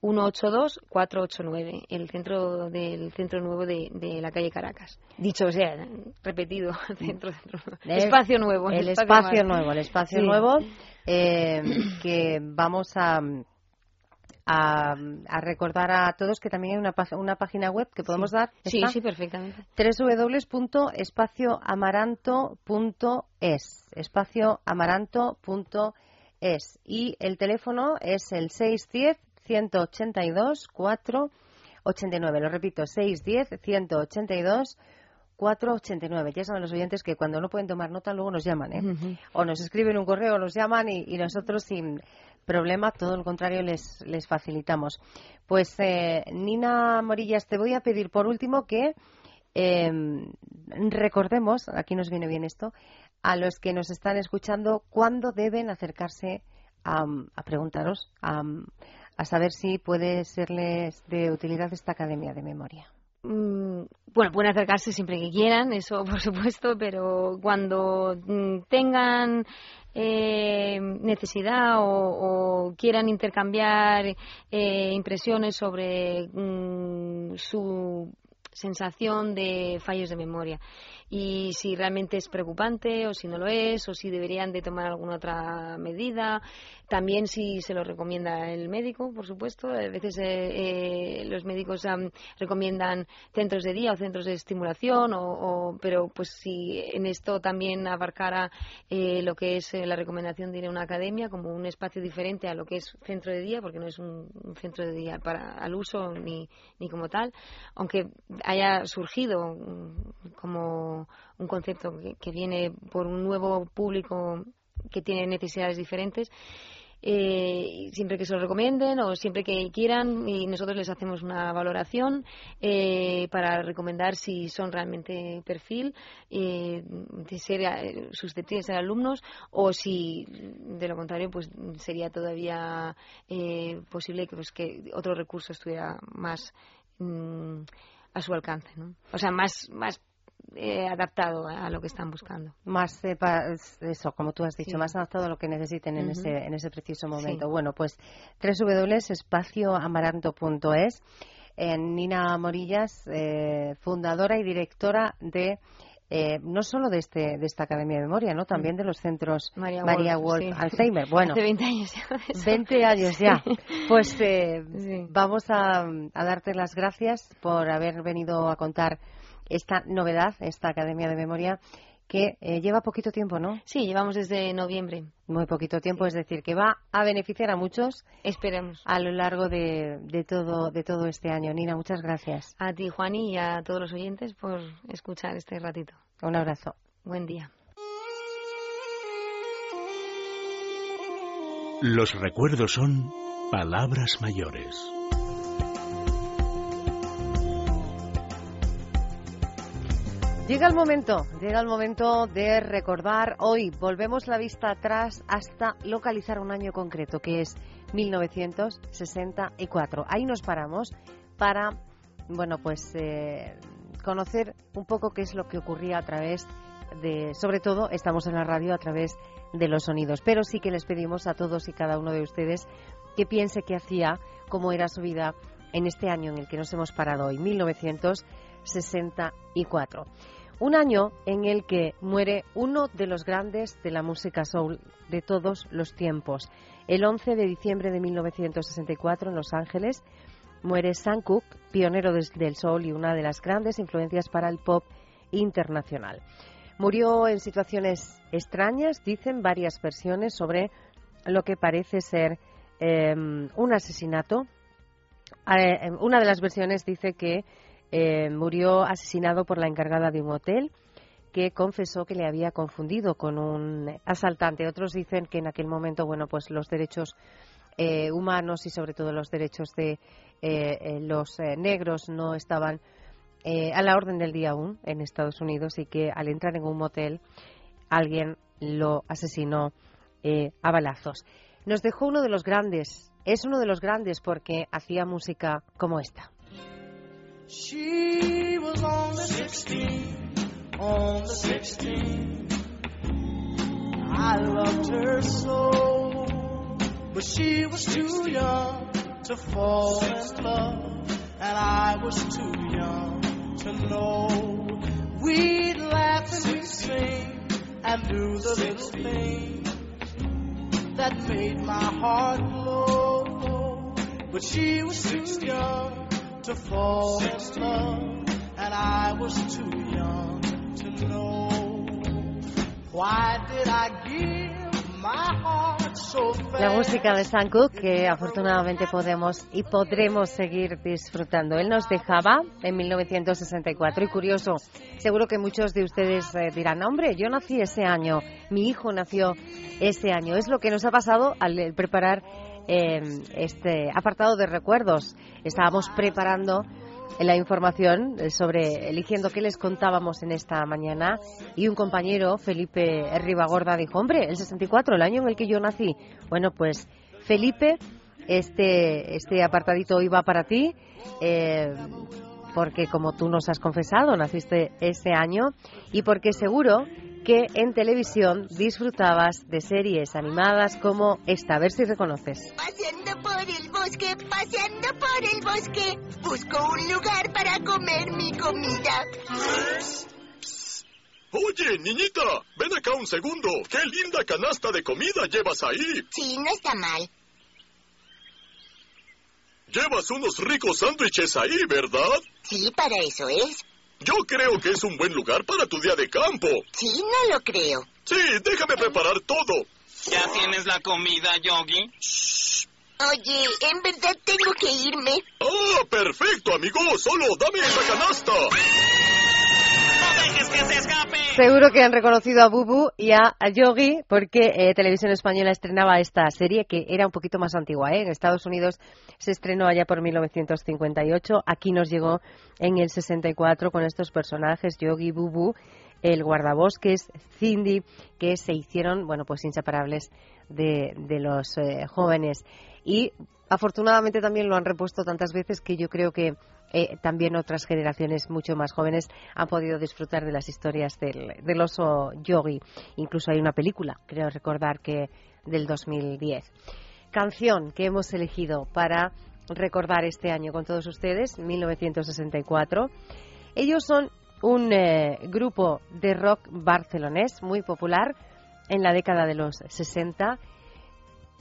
E: 182 489, el centro del centro nuevo de, la calle Caracas. Dicho sea, repetido, centro, espacio nuevo.
A: El, espacio, nuevo, el espacio nuevo, eh, que vamos a a, recordar a todos que también hay una, una página web que podemos dar.
E: Sí, sí, perfectamente.
A: www.espacioamaranto.es espacioamaranto.es es. Y el teléfono es el 610 182 489. Lo repito, 610 182 489. Ya saben los oyentes que cuando no pueden tomar nota luego nos llaman, ¿eh? O nos escriben un correo nos llaman y, nosotros sin problema, todo lo contrario, les, les facilitamos. Pues eh, Nina Morillas, te voy a pedir por último que em, recordemos, aquí nos viene bien esto, a los que nos están escuchando cuándo deben acercarse a, preguntaros, a, a saber si puede serles de utilidad esta academia de memoria.
E: Mm, bueno, pueden acercarse siempre que quieran, eso por supuesto, pero cuando mm, tengan eh, necesidad o, quieran intercambiar eh, impresiones sobre mm, su sensación de fallos de memoria y si realmente es preocupante o si no lo es o si deberían de tomar alguna otra medida. También si se lo recomienda el médico, por supuesto. A veces eh, eh, los médicos recomiendan centros de día o centros de estimulación, o, pero pues si en esto también abarcara eh, lo que es la recomendación de ir a una academia como un espacio diferente a lo que es centro de día, porque no es un, centro de día para al uso ni, ni como tal, aunque haya surgido mm, un concepto que, viene por un nuevo público que tiene necesidades diferentes. Eh, siempre que se lo recomienden o siempre que quieran y nosotros les hacemos una valoración eh, para recomendar si son realmente perfil eh, de ser eh, susceptibles de alumnos o si de lo contrario pues sería todavía posible que, pues, que otro recurso estuviera más mm, a su alcance ¿no? o sea más más eh, adaptado a lo que están buscando.
A: Más eso, como tú has dicho, más adaptado a lo que necesiten en, ese, en ese preciso momento. Bueno, pues www.espacioamaranto.es. En Nina Morillas, eh, fundadora y directora de eh, no solo de, este, de esta Academia de Memoria, ¿no? también de los centros María, Wolf, Alzheimer. Bueno,
E: Hace 20 años ya.
A: 20 años ya. Pues eh, vamos a, a, darte las gracias por haber venido a contar esta novedad, esta Academia de Memoria, que eh, lleva poquito tiempo, ¿no?
E: Sí, llevamos desde noviembre.
A: Muy poquito tiempo, es decir, que va a beneficiar a muchos.
E: Esperemos.
A: A lo largo de, de, todo, de todo este año. Nina, muchas gracias.
E: A ti, Juani, y a todos los oyentes por escuchar este ratito.
A: Un abrazo.
E: Buen día.
F: Los recuerdos son palabras mayores.
A: Llega el momento, llega el momento de recordar hoy. Volvemos la vista atrás hasta localizar un año concreto, que es 1964. Ahí nos paramos para, bueno, pues eh, conocer un poco qué es lo que ocurría a través de, sobre todo, estamos en la radio a través de los sonidos. Pero sí que les pedimos a todos y cada uno de ustedes que piense qué hacía, cómo era su vida en este año en el que nos hemos parado hoy, 1964. Un año en el que muere uno de los grandes de la música soul de todos los tiempos. El 11 de diciembre de 1964 en Los Ángeles muere Sam Cooke, pionero del soul y una de las grandes influencias para el pop internacional. Murió en situaciones extrañas, dicen varias versiones sobre lo que parece ser em, un asesinato. Eh, una de las versiones dice que eh, murió asesinado por la encargada de un hotel que confesó que le había confundido con un asaltante. Otros dicen que en aquel momento, bueno, pues los derechos eh, humanos y sobre todo los derechos de eh, los negros no estaban a la orden del día aún en Estados Unidos y que al entrar en un motel alguien lo asesinó a balazos. Nos dejó uno de los grandes, es uno de los grandes porque hacía música como esta. She was only 16, on the 16. I loved her so, but she was too young to fall in love, and I was too young to know. We'd laugh and we'd sing and do the little things that made my heart glow, but she was too young to fall in love, and I was too young to know. Why did I give La música de Sam Cooke que afortunadamente podemos y podremos seguir disfrutando. Él nos dejaba en 1964 y curioso, seguro que muchos de ustedes eh, dirán, hombre, yo nací ese año, mi hijo nació ese año. Es lo que nos ha pasado al preparar eh, este apartado de recuerdos. Estábamos preparando la información eh, sobre eligiendo qué les contábamos en esta mañana y un compañero, Felipe Ribagorda, dijo, hombre, el 64, el año en el que yo nací. Bueno, pues Felipe, este, este apartadito iba para ti. Eh, porque como tú nos has confesado, naciste ese año y porque seguro que en televisión disfrutabas de series animadas como esta. A ver si reconoces.
G: Paseando por el bosque, paseando por el bosque, busco un lugar para comer mi comida.
H: Oye, niñita, ven acá un segundo. ¡Qué linda canasta de comida llevas ahí!
G: Sí, no está mal.
H: Llevas unos ricos sándwiches ahí, ¿verdad?
G: Sí, para eso es.
H: Yo creo que es un buen lugar para tu día de campo.
G: Sí, no lo creo.
H: Sí, déjame preparar todo.
I: ¿Ya tienes la comida, Yogi?
G: Oye, en verdad tengo que irme.
H: Ah, perfecto, amigo. Solo dame esa canasta.
A: Seguro que han reconocido a Bubu y a, Yogi porque eh, Televisión Española estrenaba esta serie que era un poquito más antigua. ¿eh? En Estados Unidos se estrenó allá por 1958. Aquí nos llegó en el 64 con estos personajes, Yogi, Bubu, el guardabosques, Cindy, que se hicieron, bueno, pues inseparables de, los eh, jóvenes. Y afortunadamente también lo han repuesto tantas veces que yo creo que eh, también otras generaciones mucho más jóvenes han podido disfrutar de las historias del, oso yogi. Incluso hay una película, creo recordar que del 2010. Canción que hemos elegido para recordar este año con todos ustedes, 1964. Ellos son un eh, grupo de rock barcelonés muy popular en la década de los 60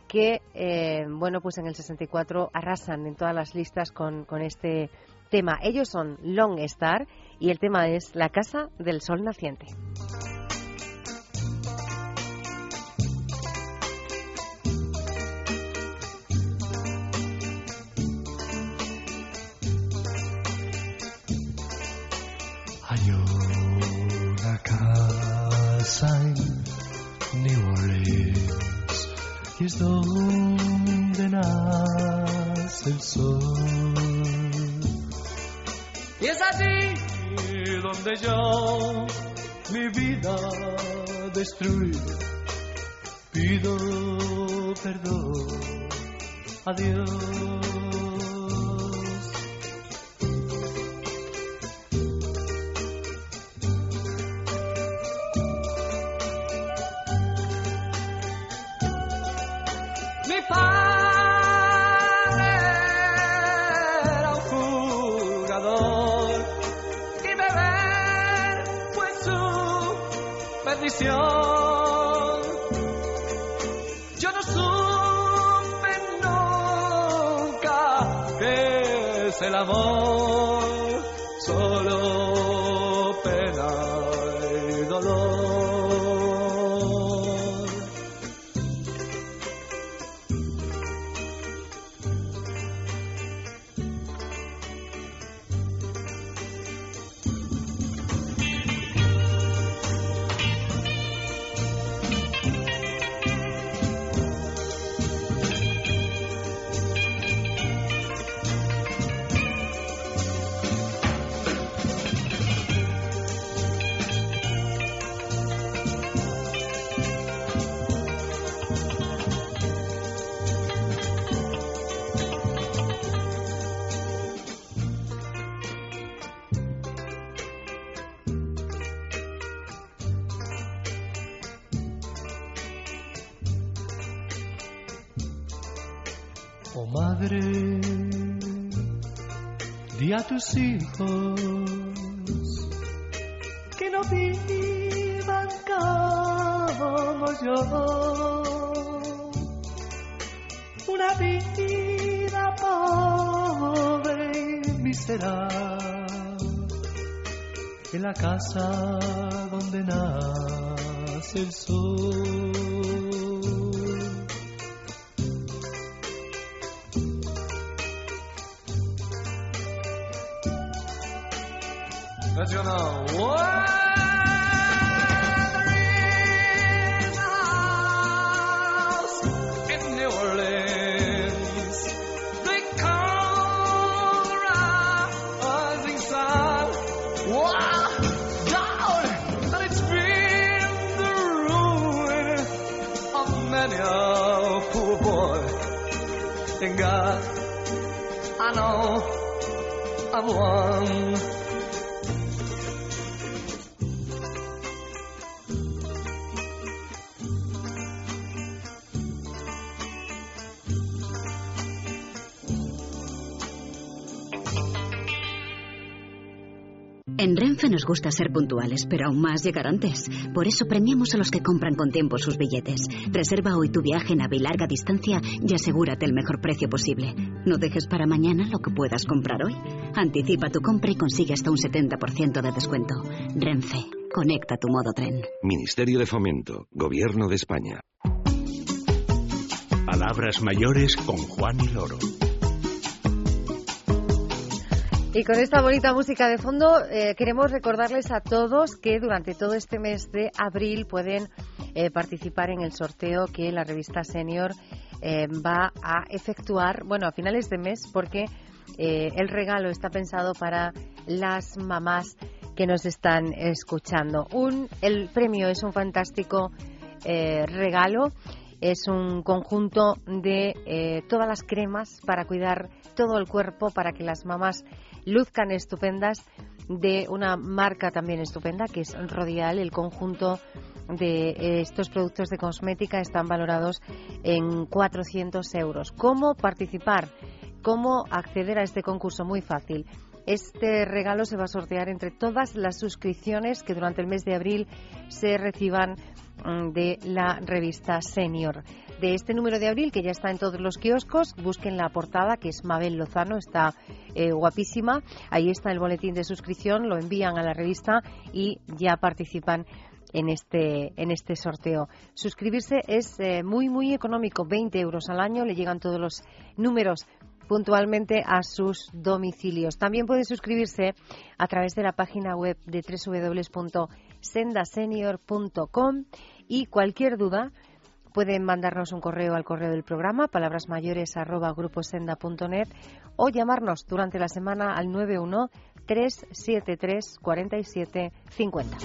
A: que, eh, bueno, pues en el 64 arrasan en todas las listas con, con este tema. Ellos son Long Star y el tema es La Casa del Sol Naciente.
J: Hay una casa en New Orleans y es donde nace el sol. Y es allí donde yo mi vida destruí. Pido perdón a Yo no supe nunca qué es el amor, hijos que no vivan como yo. Una vida pobre y miserable en la casa donde nace el sol. God, I know of one.
K: Nos gusta ser puntuales, pero aún más llegar antes. Por eso premiamos a los que compran con tiempo sus billetes. Reserva hoy tu viaje en AVE larga distancia y asegúrate el mejor precio posible. No dejes para mañana lo que puedas comprar hoy. Anticipa tu compra y consigue hasta un 70% de descuento. Renfe, conecta tu modo tren.
B: Ministerio de Fomento, Gobierno de España.
F: Palabras mayores con Juan y Loro.
A: Y con esta bonita música de fondo eh, queremos recordarles a todos que durante todo este mes de abril pueden eh, participar en el sorteo que la revista Senior eh, va a efectuar, bueno, a finales de mes, porque el regalo está pensado para las mamás que nos están escuchando. Un, el premio es un fantástico regalo es un conjunto de todas las cremas para cuidar todo el cuerpo, para que las mamás luzcan estupendas de una marca también estupenda que es Rodial. El conjunto de estos productos de cosmética están valorados en 400 euros. ¿Cómo participar? ¿Cómo acceder a este concurso? Muy fácil. Este regalo se va a sortear entre todas las suscripciones que durante el mes de abril se reciban mm, de la revista Senior de este número de abril, que ya está en todos los kioscos. Busquen la portada, que es Mabel Lozano, está eh, guapísima. Ahí está el boletín de suscripción, lo envían a la revista y ya participan en este, en este sorteo. Suscribirse es eh, muy, muy económico, 20 euros al año, le llegan todos los números puntualmente a sus domicilios. También puede suscribirse a través de la página web de www.sendasenior.com y cualquier duda Pueden mandarnos un correo al correo del programa, palabrasmayores.gruposenda.net o llamarnos durante la semana al 91 373 47 50.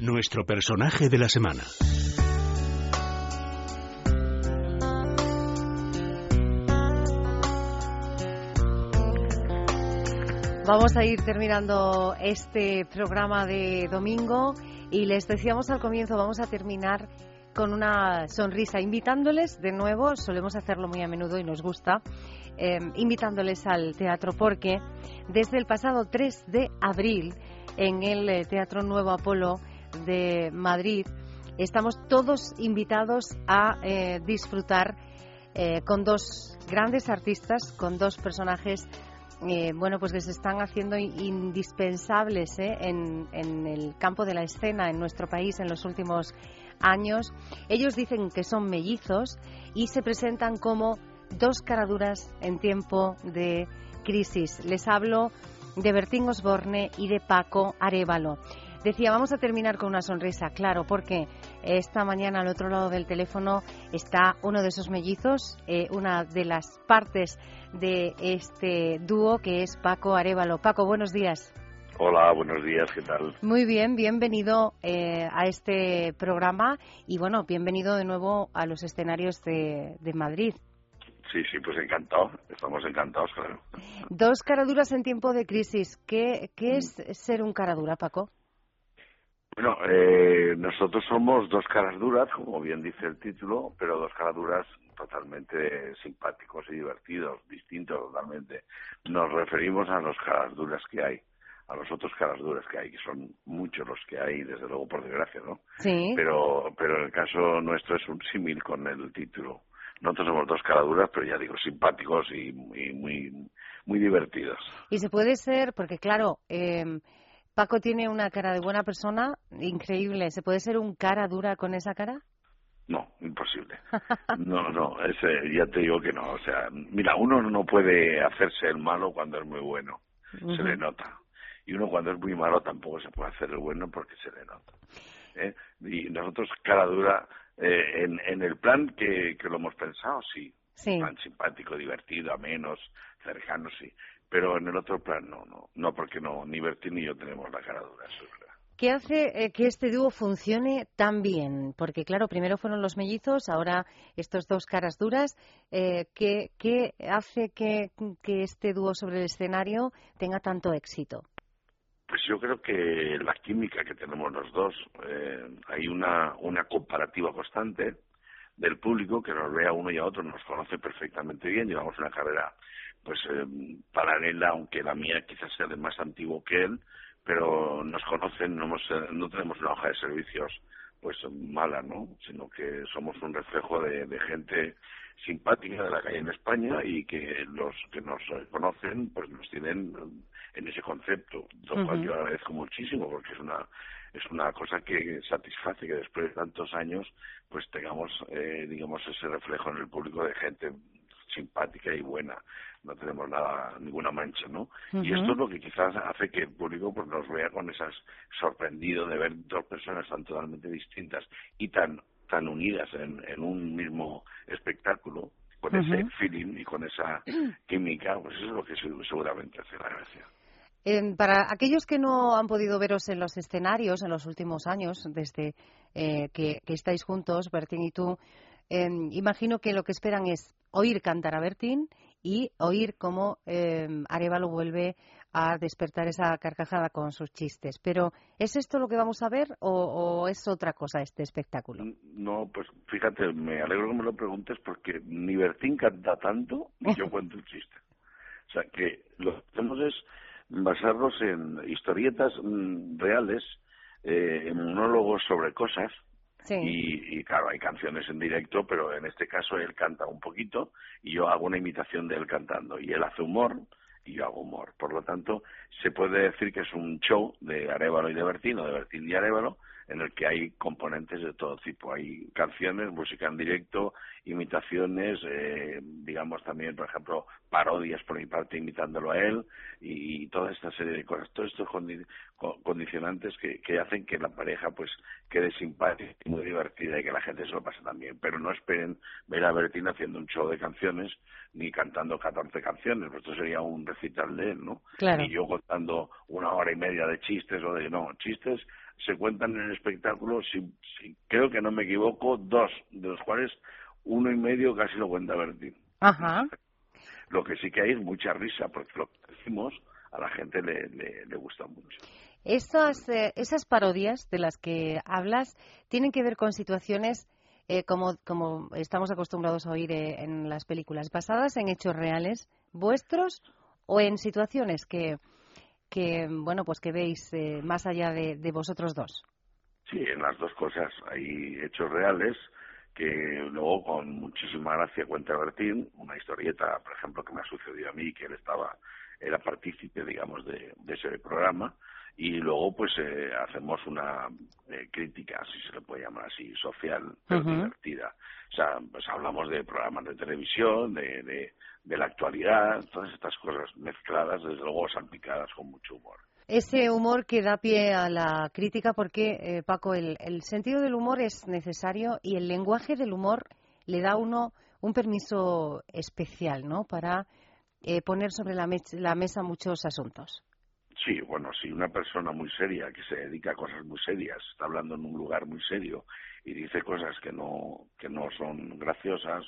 F: Nuestro personaje de la semana.
A: Vamos a ir terminando este programa de domingo y les decíamos al comienzo, vamos a terminar con una sonrisa, invitándoles de nuevo, solemos hacerlo muy a menudo y nos gusta, eh, invitándoles al teatro porque desde el pasado 3 de abril en el eh, Teatro Nuevo Apolo de Madrid estamos todos invitados a eh, disfrutar con dos grandes artistas, con dos personajes eh, bueno, pues les están haciendo indispensables ¿eh? en, en, el campo de la escena en nuestro país en los últimos años. Ellos dicen que son mellizos y se presentan como dos caraduras en tiempo de crisis. Les hablo de Bertín Osborne y de Paco Arevalo. Decía, vamos a terminar con una sonrisa, claro, porque esta mañana al otro lado del teléfono está uno de esos mellizos, eh, una de las partes de este dúo que es Paco Arevalo. Paco, buenos días.
L: Hola, buenos días, ¿qué tal?
A: Muy bien, bienvenido eh, a este programa y bueno, bienvenido de nuevo a los escenarios de, Madrid.
L: Sí, sí, pues encantado, estamos encantados, claro.
A: Dos caraduras en tiempo de crisis. ¿Qué, qué es ser un caradura, Paco?
L: Bueno, eh, nosotros somos dos caras duras, como bien dice el título, pero dos caras duras totalmente simpáticos y divertidos, distintos totalmente. Nos referimos a los caras duras que hay, a los otros caras duras que hay, que son muchos los que hay, desde luego por desgracia, ¿no?
A: Sí.
L: Pero, pero en el caso nuestro es un símil con el título. Nosotros somos dos caraduras, pero ya digo, simpáticos y, muy, muy divertidos.
A: Y se puede ser, porque claro, eh, Paco tiene una cara de buena persona increíble. ¿Se puede ser un cara dura con esa cara?
L: No, imposible. No, no, ese, ya te digo que no. O sea, mira, uno no puede hacerse el malo cuando es muy bueno. Se le nota. Y uno cuando es muy malo tampoco se puede hacer el bueno porque se le nota. ¿eh? Y nosotros, cara dura, eh, en, en el plan que, que lo hemos pensado, sí.
A: Sí.
L: Plan simpático, divertido, a menos, cercano, sí. Pero en el otro plan no, no. No, porque no, ni Bertín ni yo tenemos la cara dura, eso es verdad.
A: ¿Qué hace eh, que este dúo funcione tan bien? Porque, claro, primero fueron los mellizos, ahora estos dos caras duras. Eh, ¿qué, ¿Qué hace que, que este dúo sobre el escenario tenga tanto éxito?
L: Pues yo creo que la química que tenemos los dos, eh, hay una, una comparativa constante del público que nos ve a uno y a otro, nos conoce perfectamente bien, llevamos una carrera pues eh, paralela, aunque la mía quizás sea de más antiguo que él, pero nos conocen, no, hemos, eh, no tenemos una hoja de servicios pues mala, ¿no? Sino que somos un reflejo de, de gente simpática de la calle en España y que los que nos conocen pues nos tienen en ese concepto, lo cual yo agradezco muchísimo porque es una es una cosa que satisface que después de tantos años pues tengamos eh, digamos ese reflejo en el público de gente simpática y buena. No tenemos nada ninguna mancha no y esto es lo que quizás hace que el público pues nos vea con esas sorprendido de ver dos personas tan totalmente distintas y tan tan unidas en, en un mismo espectáculo con ese feeling y con esa química pues eso es lo que se- seguramente hace la gracia.
A: Eh, para aquellos que no han podido veros en los escenarios en los últimos años, desde eh, que, que estáis juntos, Bertín y tú, eh, imagino que lo que esperan es oír cantar a Bertín y oír cómo eh, Arevalo vuelve a despertar esa carcajada con sus chistes. Pero, ¿es esto lo que vamos a ver o, o es otra cosa este espectáculo?
L: No, pues fíjate, me alegro que me lo preguntes porque ni Bertín canta tanto ni yo cuento un chiste. O sea, que lo que hacemos es basarnos en historietas mm, reales, eh, en monólogos sobre cosas. Y, y claro, hay canciones en directo, pero en este caso él canta un poquito y yo hago una imitación de él cantando. Y él hace humor y yo hago humor. Por lo tanto, se puede decir que es un show de Arevalo y de Bertín, o de Bertín y Arevalo, en el que hay componentes de todo tipo. Hay canciones, música en directo, imitaciones, eh, digamos también, por ejemplo, parodias por mi parte imitándolo a él y, toda esta serie de cosas. Todos estos condi- co- condicionantes que, que hacen que la pareja pues quede simpática y muy divertida y que la gente se lo pase también. Pero no esperen ver a Bertín haciendo un show de canciones ni cantando 14 canciones, pues esto sería un recital de él, ¿no?
A: Claro.
L: Y yo contando una hora y media de chistes o de no, chistes se cuentan en el espectáculo, si, si creo que no me equivoco, dos, de los cuales uno y medio casi lo cuenta Bertín.
A: Ajá.
L: Lo que sí que hay es mucha risa, porque lo que decimos a la gente le, le, le gusta mucho.
A: Esas, eh, esas parodias de las que hablas tienen que ver con situaciones eh, como, como estamos acostumbrados a oír eh, en las películas, basadas en hechos reales vuestros o en situaciones que, que bueno, pues que veis eh, más allá de, de vosotros dos.
L: Sí, en las dos cosas hay hechos reales que luego con muchísima gracia cuenta Bertín, una historieta, por ejemplo, que me ha sucedido a mí, que él estaba, era partícipe, digamos, de, de ese programa, y luego pues eh, hacemos una eh, crítica, si se le puede llamar así, social, pero divertida. O sea, pues hablamos de programas de televisión, de, de, de la actualidad, todas estas cosas mezcladas, desde luego salpicadas con mucho humor.
A: Ese humor que da pie a la crítica porque, eh, Paco, el, el sentido del humor es necesario y el lenguaje del humor le da a uno un permiso especial, ¿no?, para eh, poner sobre la, mes- la mesa muchos asuntos.
L: Sí, bueno, si una persona muy seria que se dedica a cosas muy serias está hablando en un lugar muy serio y dice cosas que no que no son graciosas,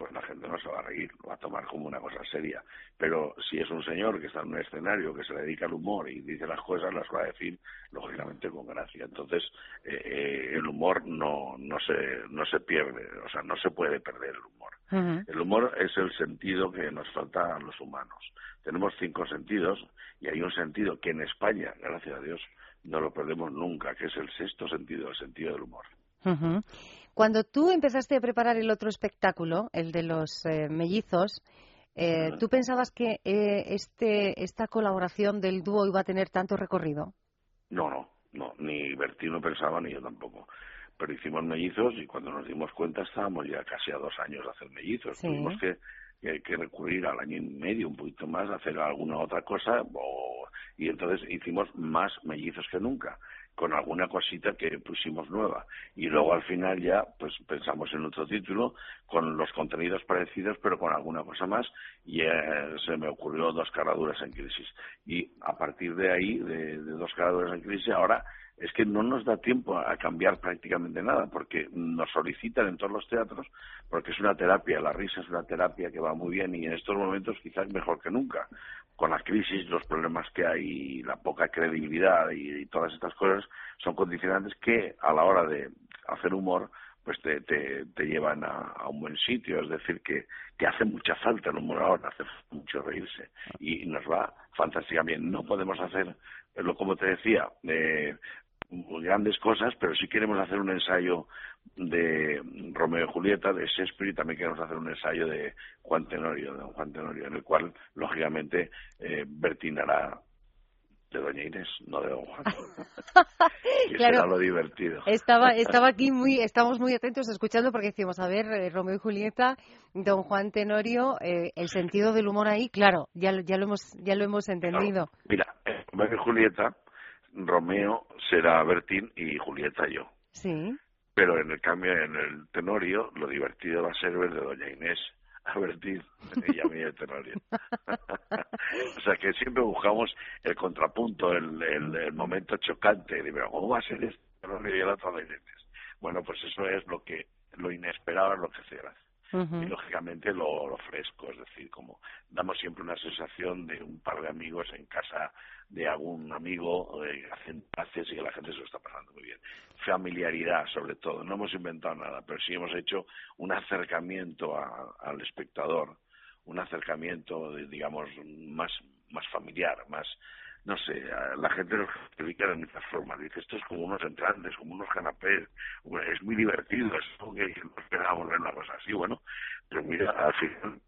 L: pues la gente no se va a reír, lo va a tomar como una cosa seria. Pero si es un señor que está en un escenario que se dedica al humor y dice las cosas, las va a decir lógicamente con gracia. Entonces eh, eh, el humor no no se no se pierde, o sea, no se puede perder el humor. El humor es el sentido que nos falta a los humanos. Tenemos cinco sentidos y hay un sentido que en España, gracias a Dios, no lo perdemos nunca, que es el sexto sentido, el sentido del humor.
A: Ujú. Cuando tú empezaste a preparar el otro espectáculo, el de los eh, mellizos, eh, ¿tú pensabas que eh, este, esta colaboración del dúo iba a tener tanto recorrido?
L: No, no, no, ni Bertino pensaba ni yo tampoco. pero hicimos mellizos y cuando nos dimos cuenta estábamos ya casi a dos años de hacer mellizos. Tuvimos que, que, recurrir al año y medio, un poquito más, a hacer alguna otra cosa y entonces hicimos más mellizos que nunca con alguna cosita que pusimos nueva. Y luego al final ya, pues pensamos en otro título, con los contenidos parecidos, pero con alguna cosa más, y eh, se me ocurrió Dos Caraduras en Crisis. Y a partir de ahí, de, de Dos Caraduras en Crisis, ahora es que no nos da tiempo a cambiar prácticamente nada, porque nos solicitan en todos los teatros, porque es una terapia, la risa es una terapia que va muy bien y en estos momentos quizás mejor que nunca. Con la crisis, los problemas que hay, la poca credibilidad y, todas estas cosas son condicionantes que a la hora de hacer humor pues te, te, te llevan a, un buen sitio, es decir, que, que hace mucha falta el humor ahora, hace mucho reírse y nos va fantásticamente. No podemos hacer, como te decía, eh, grandes cosas, pero sí queremos hacer un ensayo de Romeo y Julieta, de Shakespeare, y también queremos hacer un ensayo de Juan Tenorio, de Juan Tenorio, en el cual, lógicamente, eh, Bertín hará de Doña Inés, no de Don Juan. claro, lo divertido.
A: Estaba, estaba aquí muy, estamos muy atentos escuchando porque decimos, a ver, eh, Romeo y Julieta, Don Juan Tenorio, eh, el sentido del humor ahí, claro, ya, ya lo hemos, ya lo hemos entendido.
L: mira, Romeo y Julieta Romeo será Bertín y Julieta yo.
A: Sí.
L: Pero en el cambio, en el Tenorio, lo divertido va a ser ver de Doña Inés a Bertín y a mí el Tenorio. o sea que siempre buscamos el contrapunto, el, el, momento chocante. De, ¿Cómo va a ser este Tenorio y el otro de Inés? Bueno, pues eso es lo que lo inesperado lo que se y lógicamente lo, fresco, es decir, como damos siempre una sensación de un par de amigos en casa de algún amigo, eh, hacen haces y que la gente se lo está pasando muy bien. Familiaridad, sobre todo, no hemos inventado nada, pero sí hemos hecho un acercamiento al espectador, un acercamiento, digamos, más, más familiar, más no sé, la gente lo explica de muchas formas. Dice, esto es como unos entrantes, como unos canapés, es muy divertido, es como que no esperábamos ver una cosa así, bueno, pero mira, al final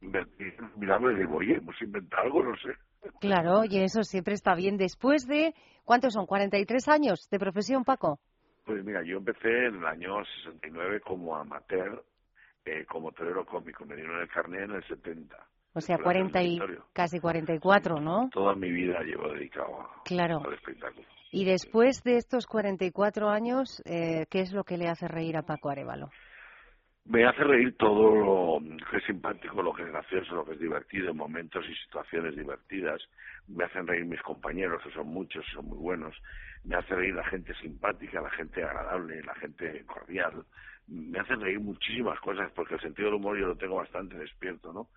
L: miramos y digo, oye, hemos inventado algo, no sé.
A: Claro, y eso siempre está bien. Después de, ¿cuántos son? ¿43 años de profesión, Paco?
L: Pues mira, yo empecé en el año 69 como amateur, eh, como torero cómico. Me dieron el carnet en el 70.
A: O sea, 40 y, casi 44, ¿no?
L: Toda mi vida llevo dedicado
A: claro.
L: al espectáculo.
A: Y después de estos 44 años, eh, ¿qué es lo que le hace reír a Paco Arevalo?
L: Me hace reír todo lo que es simpático, lo que es gracioso, lo que es divertido, momentos y situaciones divertidas. Me hacen reír mis compañeros, que son muchos, son muy buenos. Me hace reír la gente simpática, la gente agradable, la gente cordial. Me hacen reír muchísimas cosas, porque el sentido del humor yo lo tengo bastante despierto, ¿no?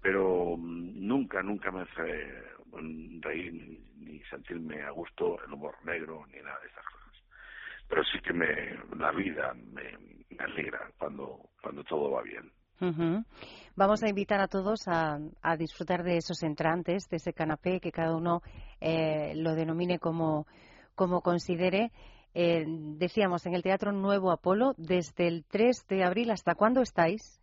L: Pero mm, nunca, nunca me hace mm, reír ni, sentirme a gusto el humor negro ni nada de esas cosas. Pero sí que me, la vida me, alegra cuando, cuando todo va bien.
A: Vamos a invitar a todos a, a, disfrutar de esos entrantes, de ese canapé, que cada uno eh, lo denomine como, como considere. Eh, decíamos, en el Teatro Nuevo Apolo, desde el 3 de abril, ¿hasta cuándo estáis?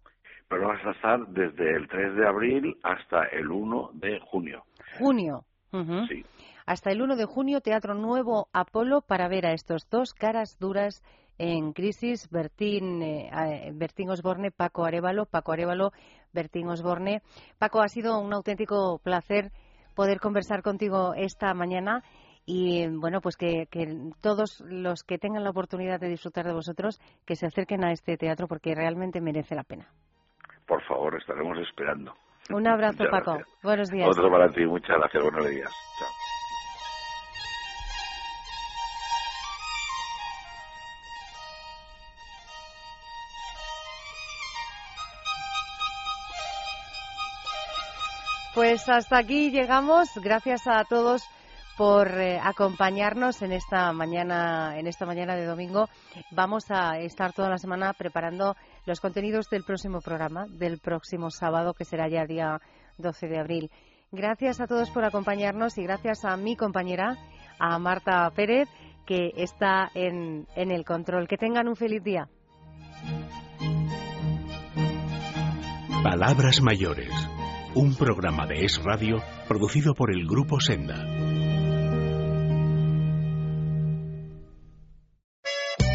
L: Pero vas a estar desde el 3 de abril hasta el 1 de junio.
A: Junio.
L: Sí.
A: Hasta el 1 de junio, Teatro Nuevo Apolo para ver a estos dos caras duras en crisis, Bertín, eh, Bertín Osborne, Paco Arevalo, Paco Arevalo, Bertín Osborne. Paco, ha sido un auténtico placer poder conversar contigo esta mañana y bueno, pues que, que, todos los que tengan la oportunidad de disfrutar de vosotros, que se acerquen a este teatro porque realmente merece la pena
L: por favor, estaremos esperando.
A: Un abrazo, Paco. Buenos días.
L: Otro para ti, muchas gracias. Buenos días. Chao.
A: Pues hasta aquí llegamos. Gracias a todos por eh, acompañarnos en esta mañana en esta mañana de domingo. Vamos a estar toda la semana preparando los contenidos del próximo programa, del próximo sábado, que será ya día 12 de abril. Gracias a todos por acompañarnos y gracias a mi compañera, a Marta Pérez, que está en, en el control. Que tengan un feliz día.
F: Palabras Mayores, un programa de Es Radio producido por el Grupo Senda.